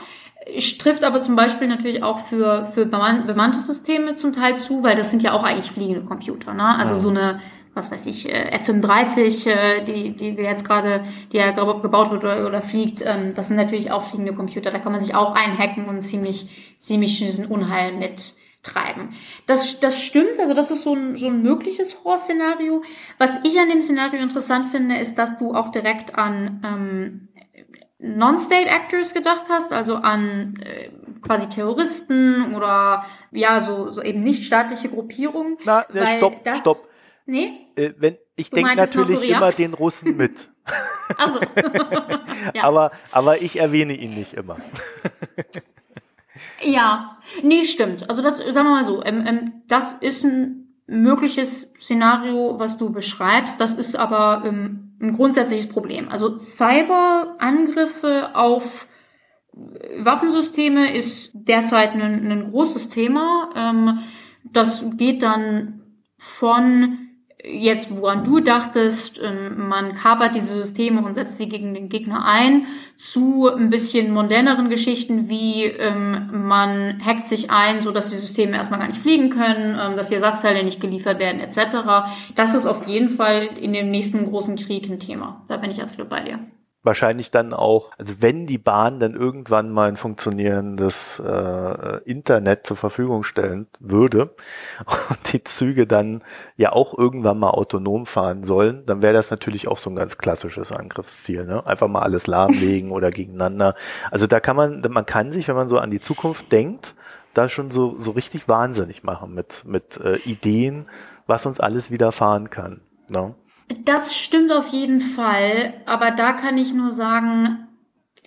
trifft aber zum Beispiel natürlich auch für, für bemannte Systeme zum Teil zu, weil das sind ja auch eigentlich fliegende Computer. Ne? Also so eine was weiß ich, äh, F-35, äh, die, die wir jetzt gerade, die ja gebaut wird oder, oder fliegt, ähm, das sind natürlich auch fliegende Computer. Da kann man sich auch einhacken und ziemlich, ziemlich Unheil mit treiben. Das, das stimmt, also das ist so ein, so ein mögliches Horror-Szenario. Was ich an dem Szenario interessant finde, ist, dass du auch direkt an ähm, Non-State Actors gedacht hast, also an äh, quasi Terroristen oder ja, so, so eben nicht staatliche Gruppierungen. Na, ne, stopp, stopp. Nee? Äh, wenn, ich denke natürlich immer den Russen mit. Also. ja. aber, aber ich erwähne ihn nicht immer. ja, nee, stimmt. Also das, sagen wir mal so, ähm, ähm, das ist ein mögliches Szenario, was du beschreibst. Das ist aber ähm, ein grundsätzliches Problem. Also Cyberangriffe auf Waffensysteme ist derzeit ein, ein großes Thema. Ähm, das geht dann von jetzt, woran du dachtest, ähm, man kapert diese Systeme und setzt sie gegen den Gegner ein, zu ein bisschen moderneren Geschichten, wie ähm, man hackt sich ein, so dass die Systeme erstmal gar nicht fliegen können, ähm, dass die Ersatzteile nicht geliefert werden, etc. Das ist auf jeden Fall in dem nächsten großen Krieg ein Thema. Da bin ich absolut bei dir. Wahrscheinlich dann auch, also wenn die Bahn dann irgendwann mal ein funktionierendes äh, Internet zur Verfügung stellen würde und die Züge dann ja auch irgendwann mal autonom fahren sollen, dann wäre das natürlich auch so ein ganz klassisches Angriffsziel. Ne? Einfach mal alles lahmlegen oder gegeneinander. Also da kann man, man kann sich, wenn man so an die Zukunft denkt, da schon so, so richtig wahnsinnig machen mit, mit äh, Ideen, was uns alles widerfahren kann. Ne? Das stimmt auf jeden Fall, aber da kann ich nur sagen,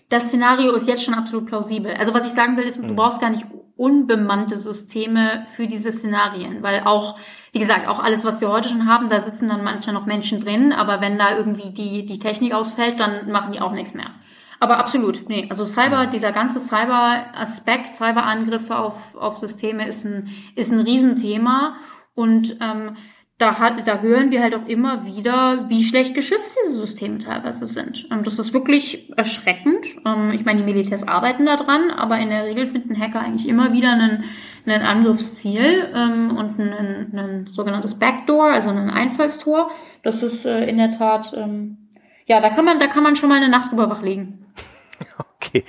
das Szenario ist jetzt schon absolut plausibel. Also was ich sagen will, ist, du mhm. brauchst gar nicht unbemannte Systeme für diese Szenarien, weil auch, wie gesagt, auch alles, was wir heute schon haben, da sitzen dann manchmal noch Menschen drin, aber wenn da irgendwie die, die Technik ausfällt, dann machen die auch nichts mehr. Aber absolut, nee, also Cyber, mhm. dieser ganze Cyber-Aspekt, Cyberangriffe auf, auf Systeme ist ein, ist ein Riesenthema und ähm, da, hat, da hören wir halt auch immer wieder, wie schlecht geschützt diese Systeme teilweise sind. Ähm, das ist wirklich erschreckend. Ähm, ich meine, die Militärs arbeiten da dran, aber in der Regel finden Hacker eigentlich immer wieder einen, einen Angriffsziel ähm, und ein, ein sogenanntes Backdoor, also ein Einfallstor. Das ist äh, in der Tat, ja, da kann man, da kann man schon mal eine Nacht drüber wachlegen. Okay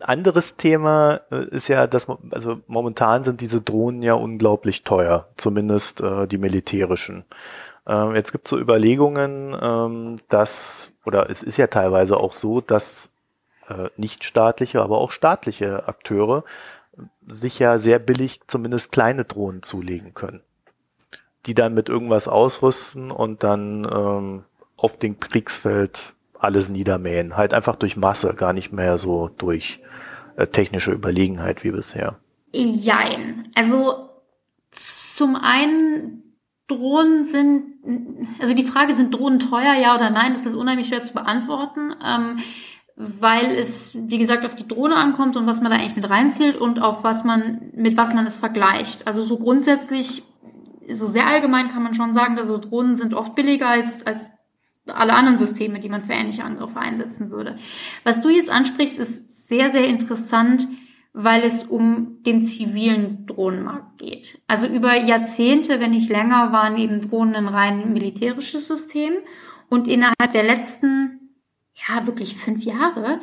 anderes Thema äh, ist ja, dass also momentan sind diese Drohnen ja unglaublich teuer, zumindest äh, die militärischen. Ähm, jetzt gibt es so Überlegungen, ähm, dass, oder es ist ja teilweise auch so, dass äh, nicht staatliche, aber auch staatliche Akteure sich ja sehr billig zumindest kleine Drohnen zulegen können, die dann mit irgendwas ausrüsten und dann ähm, auf dem Kriegsfeld alles niedermähen. Halt einfach durch Masse, gar nicht mehr so durch äh, technische Überlegenheit wie bisher? Jein. Also zum einen Drohnen sind, also die Frage, sind Drohnen teuer, ja oder nein, das ist unheimlich schwer zu beantworten, ähm, weil es, wie gesagt, auf die Drohne ankommt und was man da eigentlich mit reinzählt und auf was man, mit was man es vergleicht. Also so grundsätzlich, so sehr allgemein kann man schon sagen, dass so Drohnen sind oft billiger als, als alle anderen Systeme, die man für ähnliche Angriffe einsetzen würde. Was du jetzt ansprichst, ist sehr, sehr interessant, weil es um den zivilen Drohnenmarkt geht. Also über Jahrzehnte, wenn nicht länger, waren eben Drohnen ein rein militärisches System. Und innerhalb der letzten, ja, wirklich fünf Jahre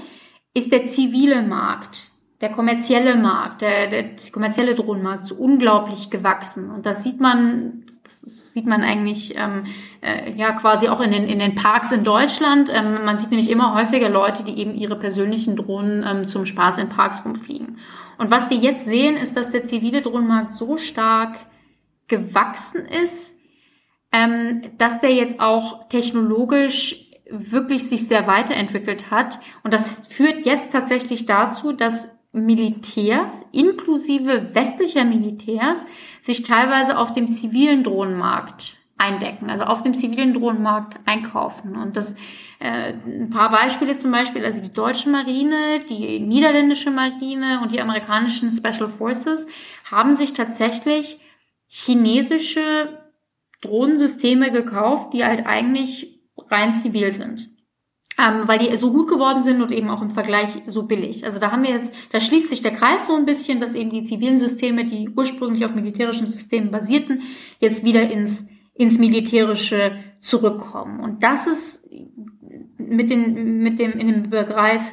ist der zivile Markt der kommerzielle Markt, der, der kommerzielle Drohnenmarkt so unglaublich gewachsen. Und das sieht man, das sieht man eigentlich ähm, äh, ja quasi auch in den, in den Parks in Deutschland. Ähm, man sieht nämlich immer häufiger Leute, die eben ihre persönlichen Drohnen ähm, zum Spaß in Parks rumfliegen. Und was wir jetzt sehen, ist, dass der zivile Drohnenmarkt so stark gewachsen ist, ähm, dass der jetzt auch technologisch wirklich sich sehr weiterentwickelt hat. Und das führt jetzt tatsächlich dazu, dass Militärs, inklusive westlicher Militärs, sich teilweise auf dem zivilen Drohnenmarkt eindecken, also auf dem zivilen Drohnenmarkt einkaufen. Und das äh, ein paar Beispiele zum Beispiel, also die deutsche Marine, die niederländische Marine und die amerikanischen Special Forces haben sich tatsächlich chinesische Drohnensysteme gekauft, die halt eigentlich rein zivil sind ähm, weil die so gut geworden sind und eben auch im Vergleich so billig. Also da haben wir jetzt, da schließt sich der Kreis so ein bisschen, dass eben die zivilen Systeme, die ursprünglich auf militärischen Systemen basierten, jetzt wieder ins, ins Militärische zurückkommen. Und das ist mit, den, mit dem, in dem Begriff,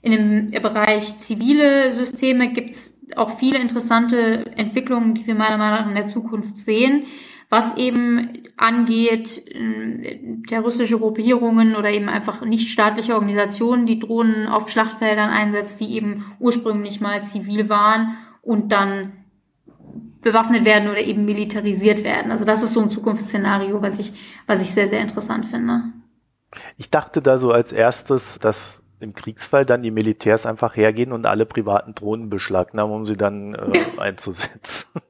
in dem Bereich zivile Systeme gibt's auch viele interessante Entwicklungen, die wir meiner Meinung nach in der Zukunft sehen was eben angeht, äh, terroristische Gruppierungen oder eben einfach nicht staatliche Organisationen, die Drohnen auf Schlachtfeldern einsetzt, die eben ursprünglich mal zivil waren und dann bewaffnet werden oder eben militarisiert werden. Also das ist so ein Zukunftsszenario, was ich, was ich sehr, sehr interessant finde. Ich dachte da so als erstes, dass im Kriegsfall dann die Militärs einfach hergehen und alle privaten Drohnen beschlagnahmen, um sie dann äh, einzusetzen.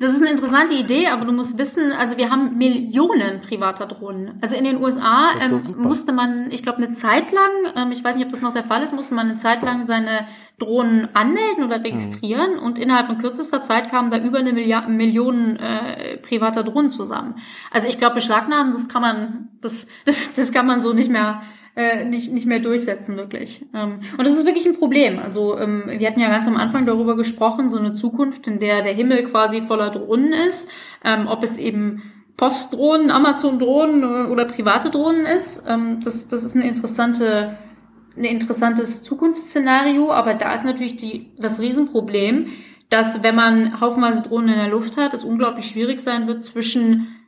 Das ist eine interessante Idee, aber du musst wissen, also wir haben Millionen privater Drohnen. Also in den USA ähm, musste man, ich glaube, eine Zeit lang, ähm, ich weiß nicht, ob das noch der Fall ist, musste man eine Zeit lang seine Drohnen anmelden oder registrieren mhm. und innerhalb von kürzester Zeit kamen da über eine Milliard, Million äh, privater Drohnen zusammen. Also ich glaube, beschlagnahmen, das kann man, das, das, das kann man so nicht mehr äh, nicht, nicht mehr durchsetzen, wirklich. Ähm, und das ist wirklich ein Problem. Also ähm, wir hatten ja ganz am Anfang darüber gesprochen, so eine Zukunft, in der der Himmel quasi voller Drohnen ist, ähm, ob es eben Postdrohnen, Amazon-Drohnen oder private Drohnen ist. Ähm, das, das ist eine interessante, ein interessantes Zukunftsszenario, aber da ist natürlich die, das Riesenproblem, dass wenn man haufenweise Drohnen in der Luft hat, es unglaublich schwierig sein wird zwischen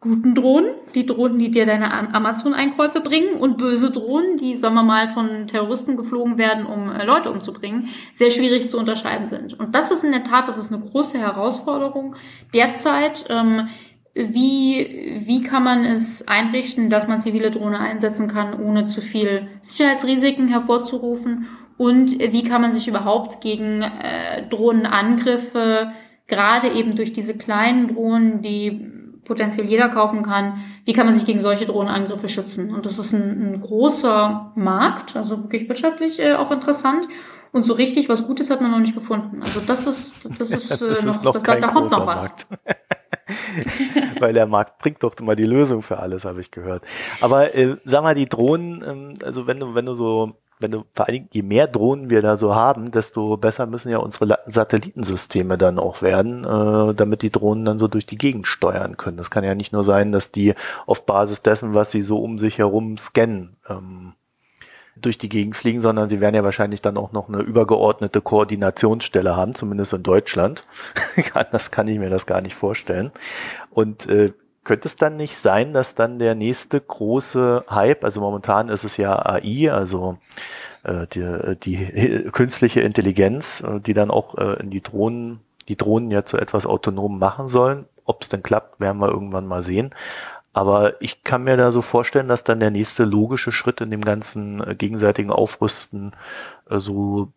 guten Drohnen, die Drohnen, die dir deine Amazon-Einkäufe bringen, und böse Drohnen, die, sagen wir mal, von Terroristen geflogen werden, um äh, Leute umzubringen, sehr schwierig zu unterscheiden sind. Und das ist in der Tat, das ist eine große Herausforderung derzeit. Ähm, wie, wie kann man es einrichten, dass man zivile Drohnen einsetzen kann, ohne zu viel Sicherheitsrisiken hervorzurufen? Und wie kann man sich überhaupt gegen äh, Drohnenangriffe, gerade eben durch diese kleinen Drohnen, die potenziell jeder kaufen kann. Wie kann man sich gegen solche Drohnenangriffe schützen? Und das ist ein, ein großer Markt, also wirklich wirtschaftlich äh, auch interessant. Und so richtig was Gutes hat man noch nicht gefunden. Also das ist, das ist, äh, noch, ist noch das, da kommt noch was. Weil der Markt bringt doch immer die Lösung für alles, habe ich gehört. Aber äh, sag mal, die Drohnen, ähm, also wenn du, wenn du so wenn du vor allen Dingen, je mehr Drohnen wir da so haben, desto besser müssen ja unsere Satellitensysteme dann auch werden, äh, damit die Drohnen dann so durch die Gegend steuern können. Das kann ja nicht nur sein, dass die auf Basis dessen, was sie so um sich herum scannen, ähm, durch die Gegend fliegen, sondern sie werden ja wahrscheinlich dann auch noch eine übergeordnete Koordinationsstelle haben, zumindest in Deutschland. das kann ich mir das gar nicht vorstellen. Und äh, könnte es dann nicht sein, dass dann der nächste große Hype, also momentan ist es ja AI, also äh, die, die künstliche Intelligenz, äh, die dann auch äh, in die Drohnen, die Drohnen ja zu etwas autonom machen sollen. Ob es denn klappt, werden wir irgendwann mal sehen. Aber ich kann mir da so vorstellen, dass dann der nächste logische Schritt in dem ganzen äh, gegenseitigen Aufrüsten äh, so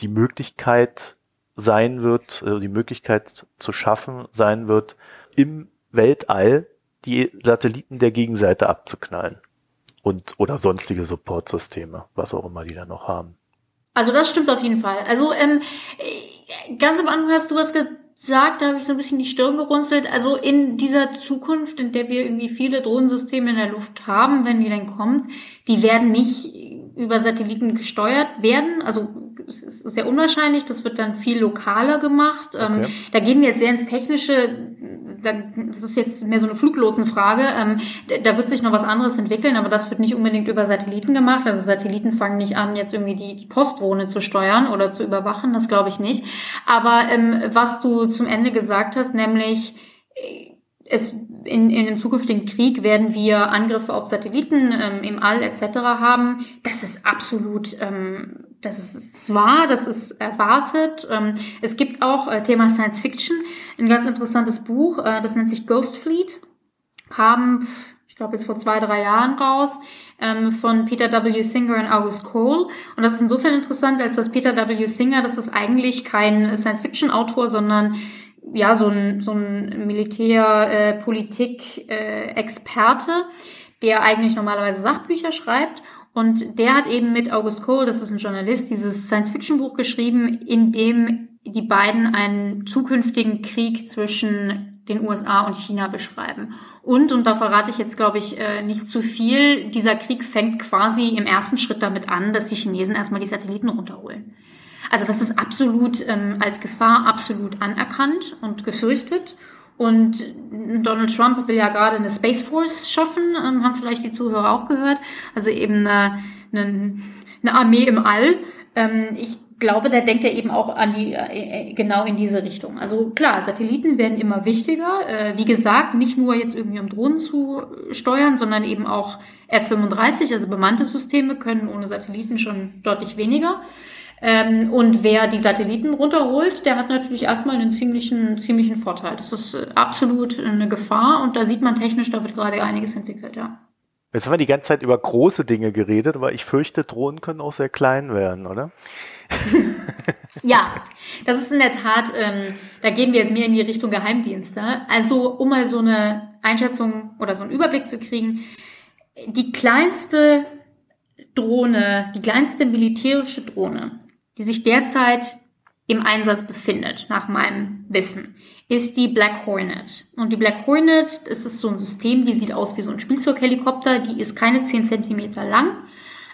die Möglichkeit sein wird, äh, die Möglichkeit zu schaffen sein wird, im Weltall die Satelliten der Gegenseite abzuknallen. Und, oder sonstige Supportsysteme, was auch immer die da noch haben. Also das stimmt auf jeden Fall. Also ähm, ganz am Anfang hast du was gesagt, da habe ich so ein bisschen die Stirn gerunzelt. Also in dieser Zukunft, in der wir irgendwie viele Drohnensysteme in der Luft haben, wenn die dann kommt, die werden nicht über Satelliten gesteuert werden. Also es ist sehr unwahrscheinlich, das wird dann viel lokaler gemacht. Ähm, okay. da gehen wir jetzt sehr ins Technische das ist jetzt mehr so eine Fluglotsenfrage. Ähm, da wird sich noch was anderes entwickeln, aber das wird nicht unbedingt über Satelliten gemacht. Also Satelliten fangen nicht an, jetzt irgendwie die, die Postdrohne zu steuern oder zu überwachen, das glaube ich nicht. Aber ähm, was du zum Ende gesagt hast, nämlich äh, es in, in einem zukünftigen Krieg werden wir Angriffe auf Satelliten ähm, im All etc. haben. Das ist absolut, ähm, das ist wahr, das ist erwartet. Ähm, es gibt auch äh, Thema Science Fiction, ein ganz interessantes Buch, äh, das nennt sich Ghost Fleet, kam, ich glaube jetzt vor zwei, drei Jahren raus, ähm, von Peter W. Singer und August Cole. Und das ist insofern interessant, als dass Peter W. Singer, das ist eigentlich kein Science Fiction Autor, sondern ja, so ein, so ein Militär-Politik-Experte, äh, der eigentlich normalerweise Sachbücher schreibt. Und der hat eben mit August Cole, das ist ein Journalist, dieses Science-Fiction-Buch geschrieben, in dem die beiden einen zukünftigen Krieg zwischen den USA und China beschreiben. Und, und da verrate ich jetzt, glaube ich, äh, nicht zu viel, dieser Krieg fängt quasi im ersten Schritt damit an, dass die Chinesen erstmal die Satelliten runterholen. Also das ist absolut ähm, als Gefahr absolut anerkannt und gefürchtet. Und Donald Trump will ja gerade eine Space Force schaffen, ähm, haben vielleicht die Zuhörer auch gehört. Also eben eine, eine, eine Armee im All. Ähm, ich glaube, da denkt er eben auch an die äh, genau in diese Richtung. Also klar, Satelliten werden immer wichtiger. Äh, wie gesagt, nicht nur jetzt irgendwie um Drohnen zu steuern, sondern eben auch R35, also bemannte Systeme können ohne Satelliten schon deutlich weniger. Ähm, und wer die Satelliten runterholt, der hat natürlich erstmal einen ziemlichen, ziemlichen Vorteil. Das ist äh, absolut eine Gefahr und da sieht man technisch, da wird gerade einiges entwickelt, ja. Jetzt haben wir die ganze Zeit über große Dinge geredet, aber ich fürchte, Drohnen können auch sehr klein werden, oder? ja, das ist in der Tat, ähm, da gehen wir jetzt mehr in die Richtung Geheimdienste. Also, um mal so eine Einschätzung oder so einen Überblick zu kriegen, die kleinste Drohne, die kleinste militärische Drohne, die sich derzeit im Einsatz befindet, nach meinem Wissen, ist die Black Hornet. Und die Black Hornet, das ist so ein System, die sieht aus wie so ein Spielzeughelikopter, die ist keine 10 Zentimeter lang,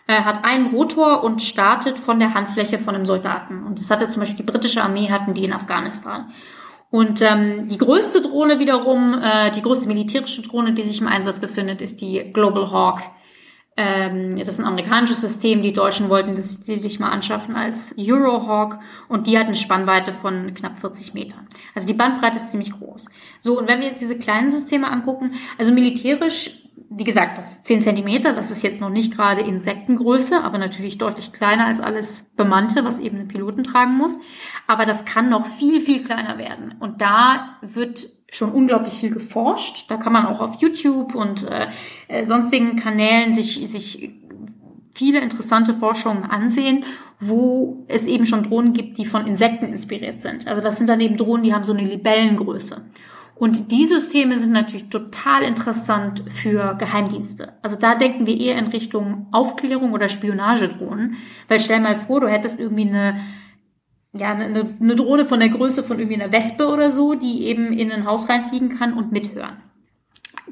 äh, hat einen Rotor und startet von der Handfläche von einem Soldaten. Und das hatte zum Beispiel die britische Armee, hatten die in Afghanistan. Und ähm, die größte Drohne wiederum, äh, die größte militärische Drohne, die sich im Einsatz befindet, ist die Global Hawk. Ähm, das ist ein amerikanisches System. Die Deutschen wollten das sich mal anschaffen als Eurohawk und die hat eine Spannweite von knapp 40 Metern. Also die Bandbreite ist ziemlich groß. So, und wenn wir jetzt diese kleinen Systeme angucken, also militärisch wie gesagt, das ist 10 Zentimeter, das ist jetzt noch nicht gerade Insektengröße, aber natürlich deutlich kleiner als alles Bemannte, was eben ein Piloten tragen muss. Aber das kann noch viel, viel kleiner werden. Und da wird schon unglaublich viel geforscht. Da kann man auch auf YouTube und äh, äh sonstigen Kanälen sich, sich viele interessante Forschungen ansehen, wo es eben schon Drohnen gibt, die von Insekten inspiriert sind. Also das sind dann eben Drohnen, die haben so eine Libellengröße. Und die Systeme sind natürlich total interessant für Geheimdienste. Also da denken wir eher in Richtung Aufklärung oder Spionagedrohnen. Weil stell mal vor, du hättest irgendwie eine, ja, eine, eine Drohne von der Größe von irgendwie einer Wespe oder so, die eben in ein Haus reinfliegen kann und mithören.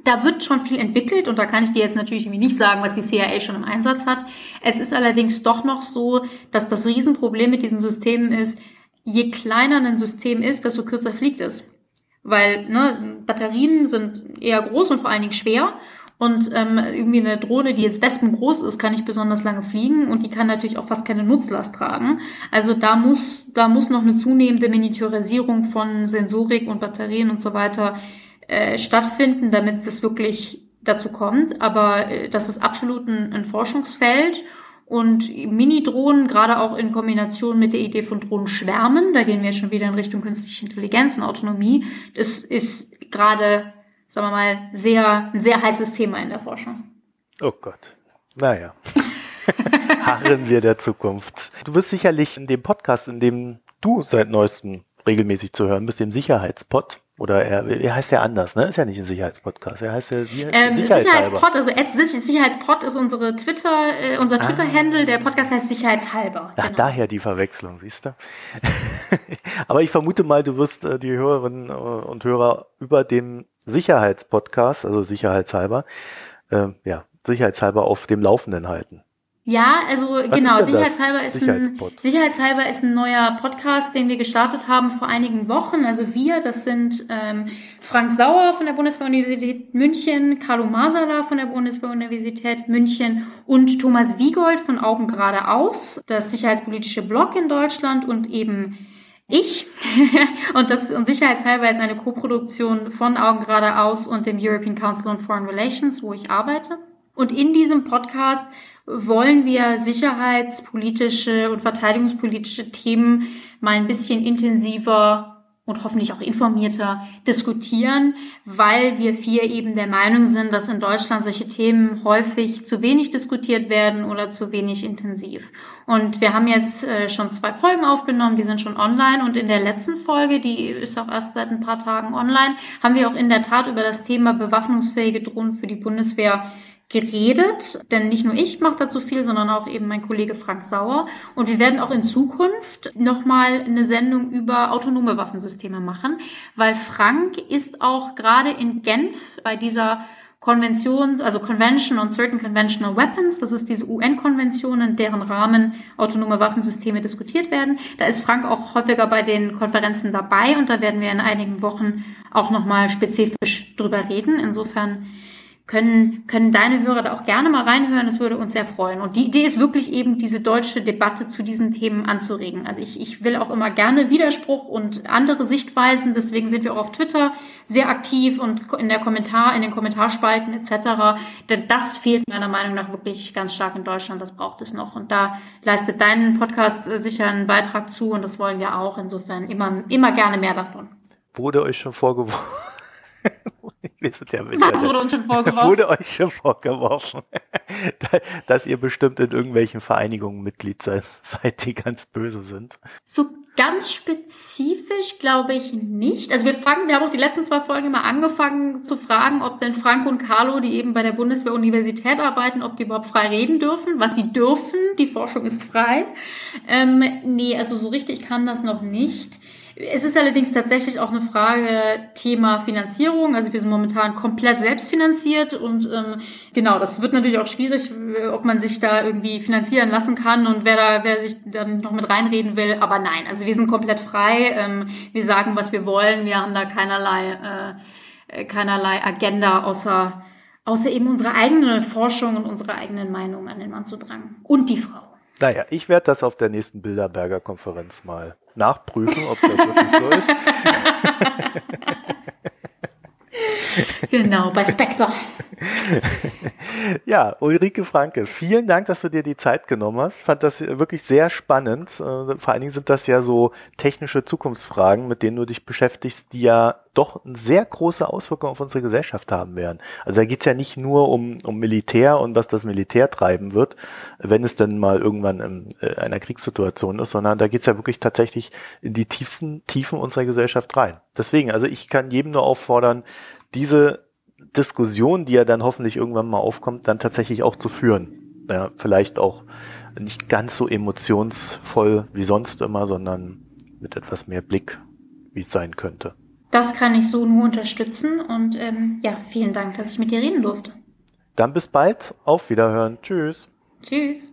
Da wird schon viel entwickelt und da kann ich dir jetzt natürlich irgendwie nicht sagen, was die CIA schon im Einsatz hat. Es ist allerdings doch noch so, dass das Riesenproblem mit diesen Systemen ist, je kleiner ein System ist, desto kürzer fliegt es weil ne, Batterien sind eher groß und vor allen Dingen schwer. Und ähm, irgendwie eine Drohne, die jetzt wespengroß ist, kann nicht besonders lange fliegen und die kann natürlich auch fast keine Nutzlast tragen. Also da muss, da muss noch eine zunehmende Miniaturisierung von Sensorik und Batterien und so weiter äh, stattfinden, damit es wirklich dazu kommt. Aber äh, das ist absolut ein, ein Forschungsfeld. Und Mini-Drohnen, gerade auch in Kombination mit der Idee von Drohnenschwärmen, da gehen wir schon wieder in Richtung künstliche Intelligenz und Autonomie, das ist gerade, sagen wir mal, sehr, ein sehr heißes Thema in der Forschung. Oh Gott. Naja. Harren wir der Zukunft. Du wirst sicherlich in dem Podcast, in dem du seit neuestem regelmäßig zu hören bist, dem Sicherheitspot, oder er, er heißt ja anders, ne? Ist ja nicht ein Sicherheitspodcast. Er heißt ja wie heißt ähm, Sicherheitspod, also Sicherheitspod ist unsere Twitter, äh, unser ah. Twitter-Handle. Der Podcast heißt Sicherheitshalber. Ach, genau. daher die Verwechslung, siehst du? Aber ich vermute mal, du wirst äh, die Hörerinnen äh, und Hörer über den Sicherheitspodcast, also Sicherheitshalber, äh, ja, Sicherheitshalber auf dem Laufenden halten. Ja, also Was genau, ist Sicherheitshalber ist, ein, Sicherheitshalber ist ein neuer Podcast, den wir gestartet haben vor einigen Wochen. Also wir, das sind ähm, Frank Sauer von der Bundeswehr-Universität München, Carlo Masala von der Bundeswehr-Universität München und Thomas Wiegold von Augen geradeaus, das sicherheitspolitische Blog in Deutschland und eben ich. und das und sicherheitshalber ist eine Koproduktion von Augen geradeaus und dem European Council on Foreign Relations, wo ich arbeite. Und in diesem Podcast wollen wir sicherheitspolitische und verteidigungspolitische Themen mal ein bisschen intensiver und hoffentlich auch informierter diskutieren, weil wir vier eben der Meinung sind, dass in Deutschland solche Themen häufig zu wenig diskutiert werden oder zu wenig intensiv. Und wir haben jetzt äh, schon zwei Folgen aufgenommen, die sind schon online und in der letzten Folge, die ist auch erst seit ein paar Tagen online, haben wir auch in der Tat über das Thema bewaffnungsfähige Drohnen für die Bundeswehr geredet, denn nicht nur ich mache dazu viel, sondern auch eben mein Kollege Frank Sauer. Und wir werden auch in Zukunft nochmal eine Sendung über autonome Waffensysteme machen, weil Frank ist auch gerade in Genf bei dieser Konvention, also Convention on Certain Conventional Weapons, das ist diese UN-Konvention, in deren Rahmen autonome Waffensysteme diskutiert werden. Da ist Frank auch häufiger bei den Konferenzen dabei und da werden wir in einigen Wochen auch nochmal spezifisch drüber reden. Insofern können, können deine Hörer da auch gerne mal reinhören. Das würde uns sehr freuen. Und die Idee ist wirklich eben, diese deutsche Debatte zu diesen Themen anzuregen. Also ich, ich will auch immer gerne Widerspruch und andere Sichtweisen. Deswegen sind wir auch auf Twitter sehr aktiv und in der Kommentar, in den Kommentarspalten etc. Denn das fehlt meiner Meinung nach wirklich ganz stark in Deutschland. Das braucht es noch. Und da leistet dein Podcast äh, sicher einen Beitrag zu. Und das wollen wir auch. Insofern immer, immer gerne mehr davon. Wurde euch schon vorgeworfen? Wir sind ja Was wurde uns schon vorgeworfen? Wurde euch schon vorgeworfen, dass ihr bestimmt in irgendwelchen Vereinigungen Mitglied seid, die ganz böse sind. So ganz spezifisch glaube ich nicht. Also wir fragen, wir haben auch die letzten zwei Folgen immer angefangen zu fragen, ob denn Frank und Carlo, die eben bei der Bundeswehr-Universität arbeiten, ob die überhaupt frei reden dürfen, was sie dürfen. Die Forschung ist frei. Ähm, nee, also so richtig kam das noch nicht. Es ist allerdings tatsächlich auch eine Frage Thema Finanzierung. Also wir sind momentan komplett selbstfinanziert und ähm, genau, das wird natürlich auch schwierig, ob man sich da irgendwie finanzieren lassen kann und wer da, wer sich dann noch mit reinreden will. Aber nein, also wir sind komplett frei. Ähm, wir sagen, was wir wollen. Wir haben da keinerlei, äh, keinerlei Agenda außer außer eben unsere eigene Forschung und unsere eigenen Meinungen an den Mann zu bringen. Und die Frau. Naja, ich werde das auf der nächsten Bilderberger Konferenz mal nachprüfen, ob das wirklich so ist. genau, bei Spectre. ja, Ulrike Franke, vielen Dank, dass du dir die Zeit genommen hast. Fand das wirklich sehr spannend. Äh, vor allen Dingen sind das ja so technische Zukunftsfragen, mit denen du dich beschäftigst, die ja doch sehr große Auswirkung auf unsere Gesellschaft haben werden. Also da geht's ja nicht nur um, um Militär und was das Militär treiben wird, wenn es denn mal irgendwann in äh, einer Kriegssituation ist, sondern da geht's ja wirklich tatsächlich in die tiefsten Tiefen unserer Gesellschaft rein. Deswegen, also ich kann jedem nur auffordern, diese Diskussion, die ja dann hoffentlich irgendwann mal aufkommt, dann tatsächlich auch zu führen. Ja, vielleicht auch nicht ganz so emotionsvoll wie sonst immer, sondern mit etwas mehr Blick, wie es sein könnte. Das kann ich so nur unterstützen und ähm, ja, vielen Dank, dass ich mit dir reden durfte. Dann bis bald, auf Wiederhören, tschüss. Tschüss.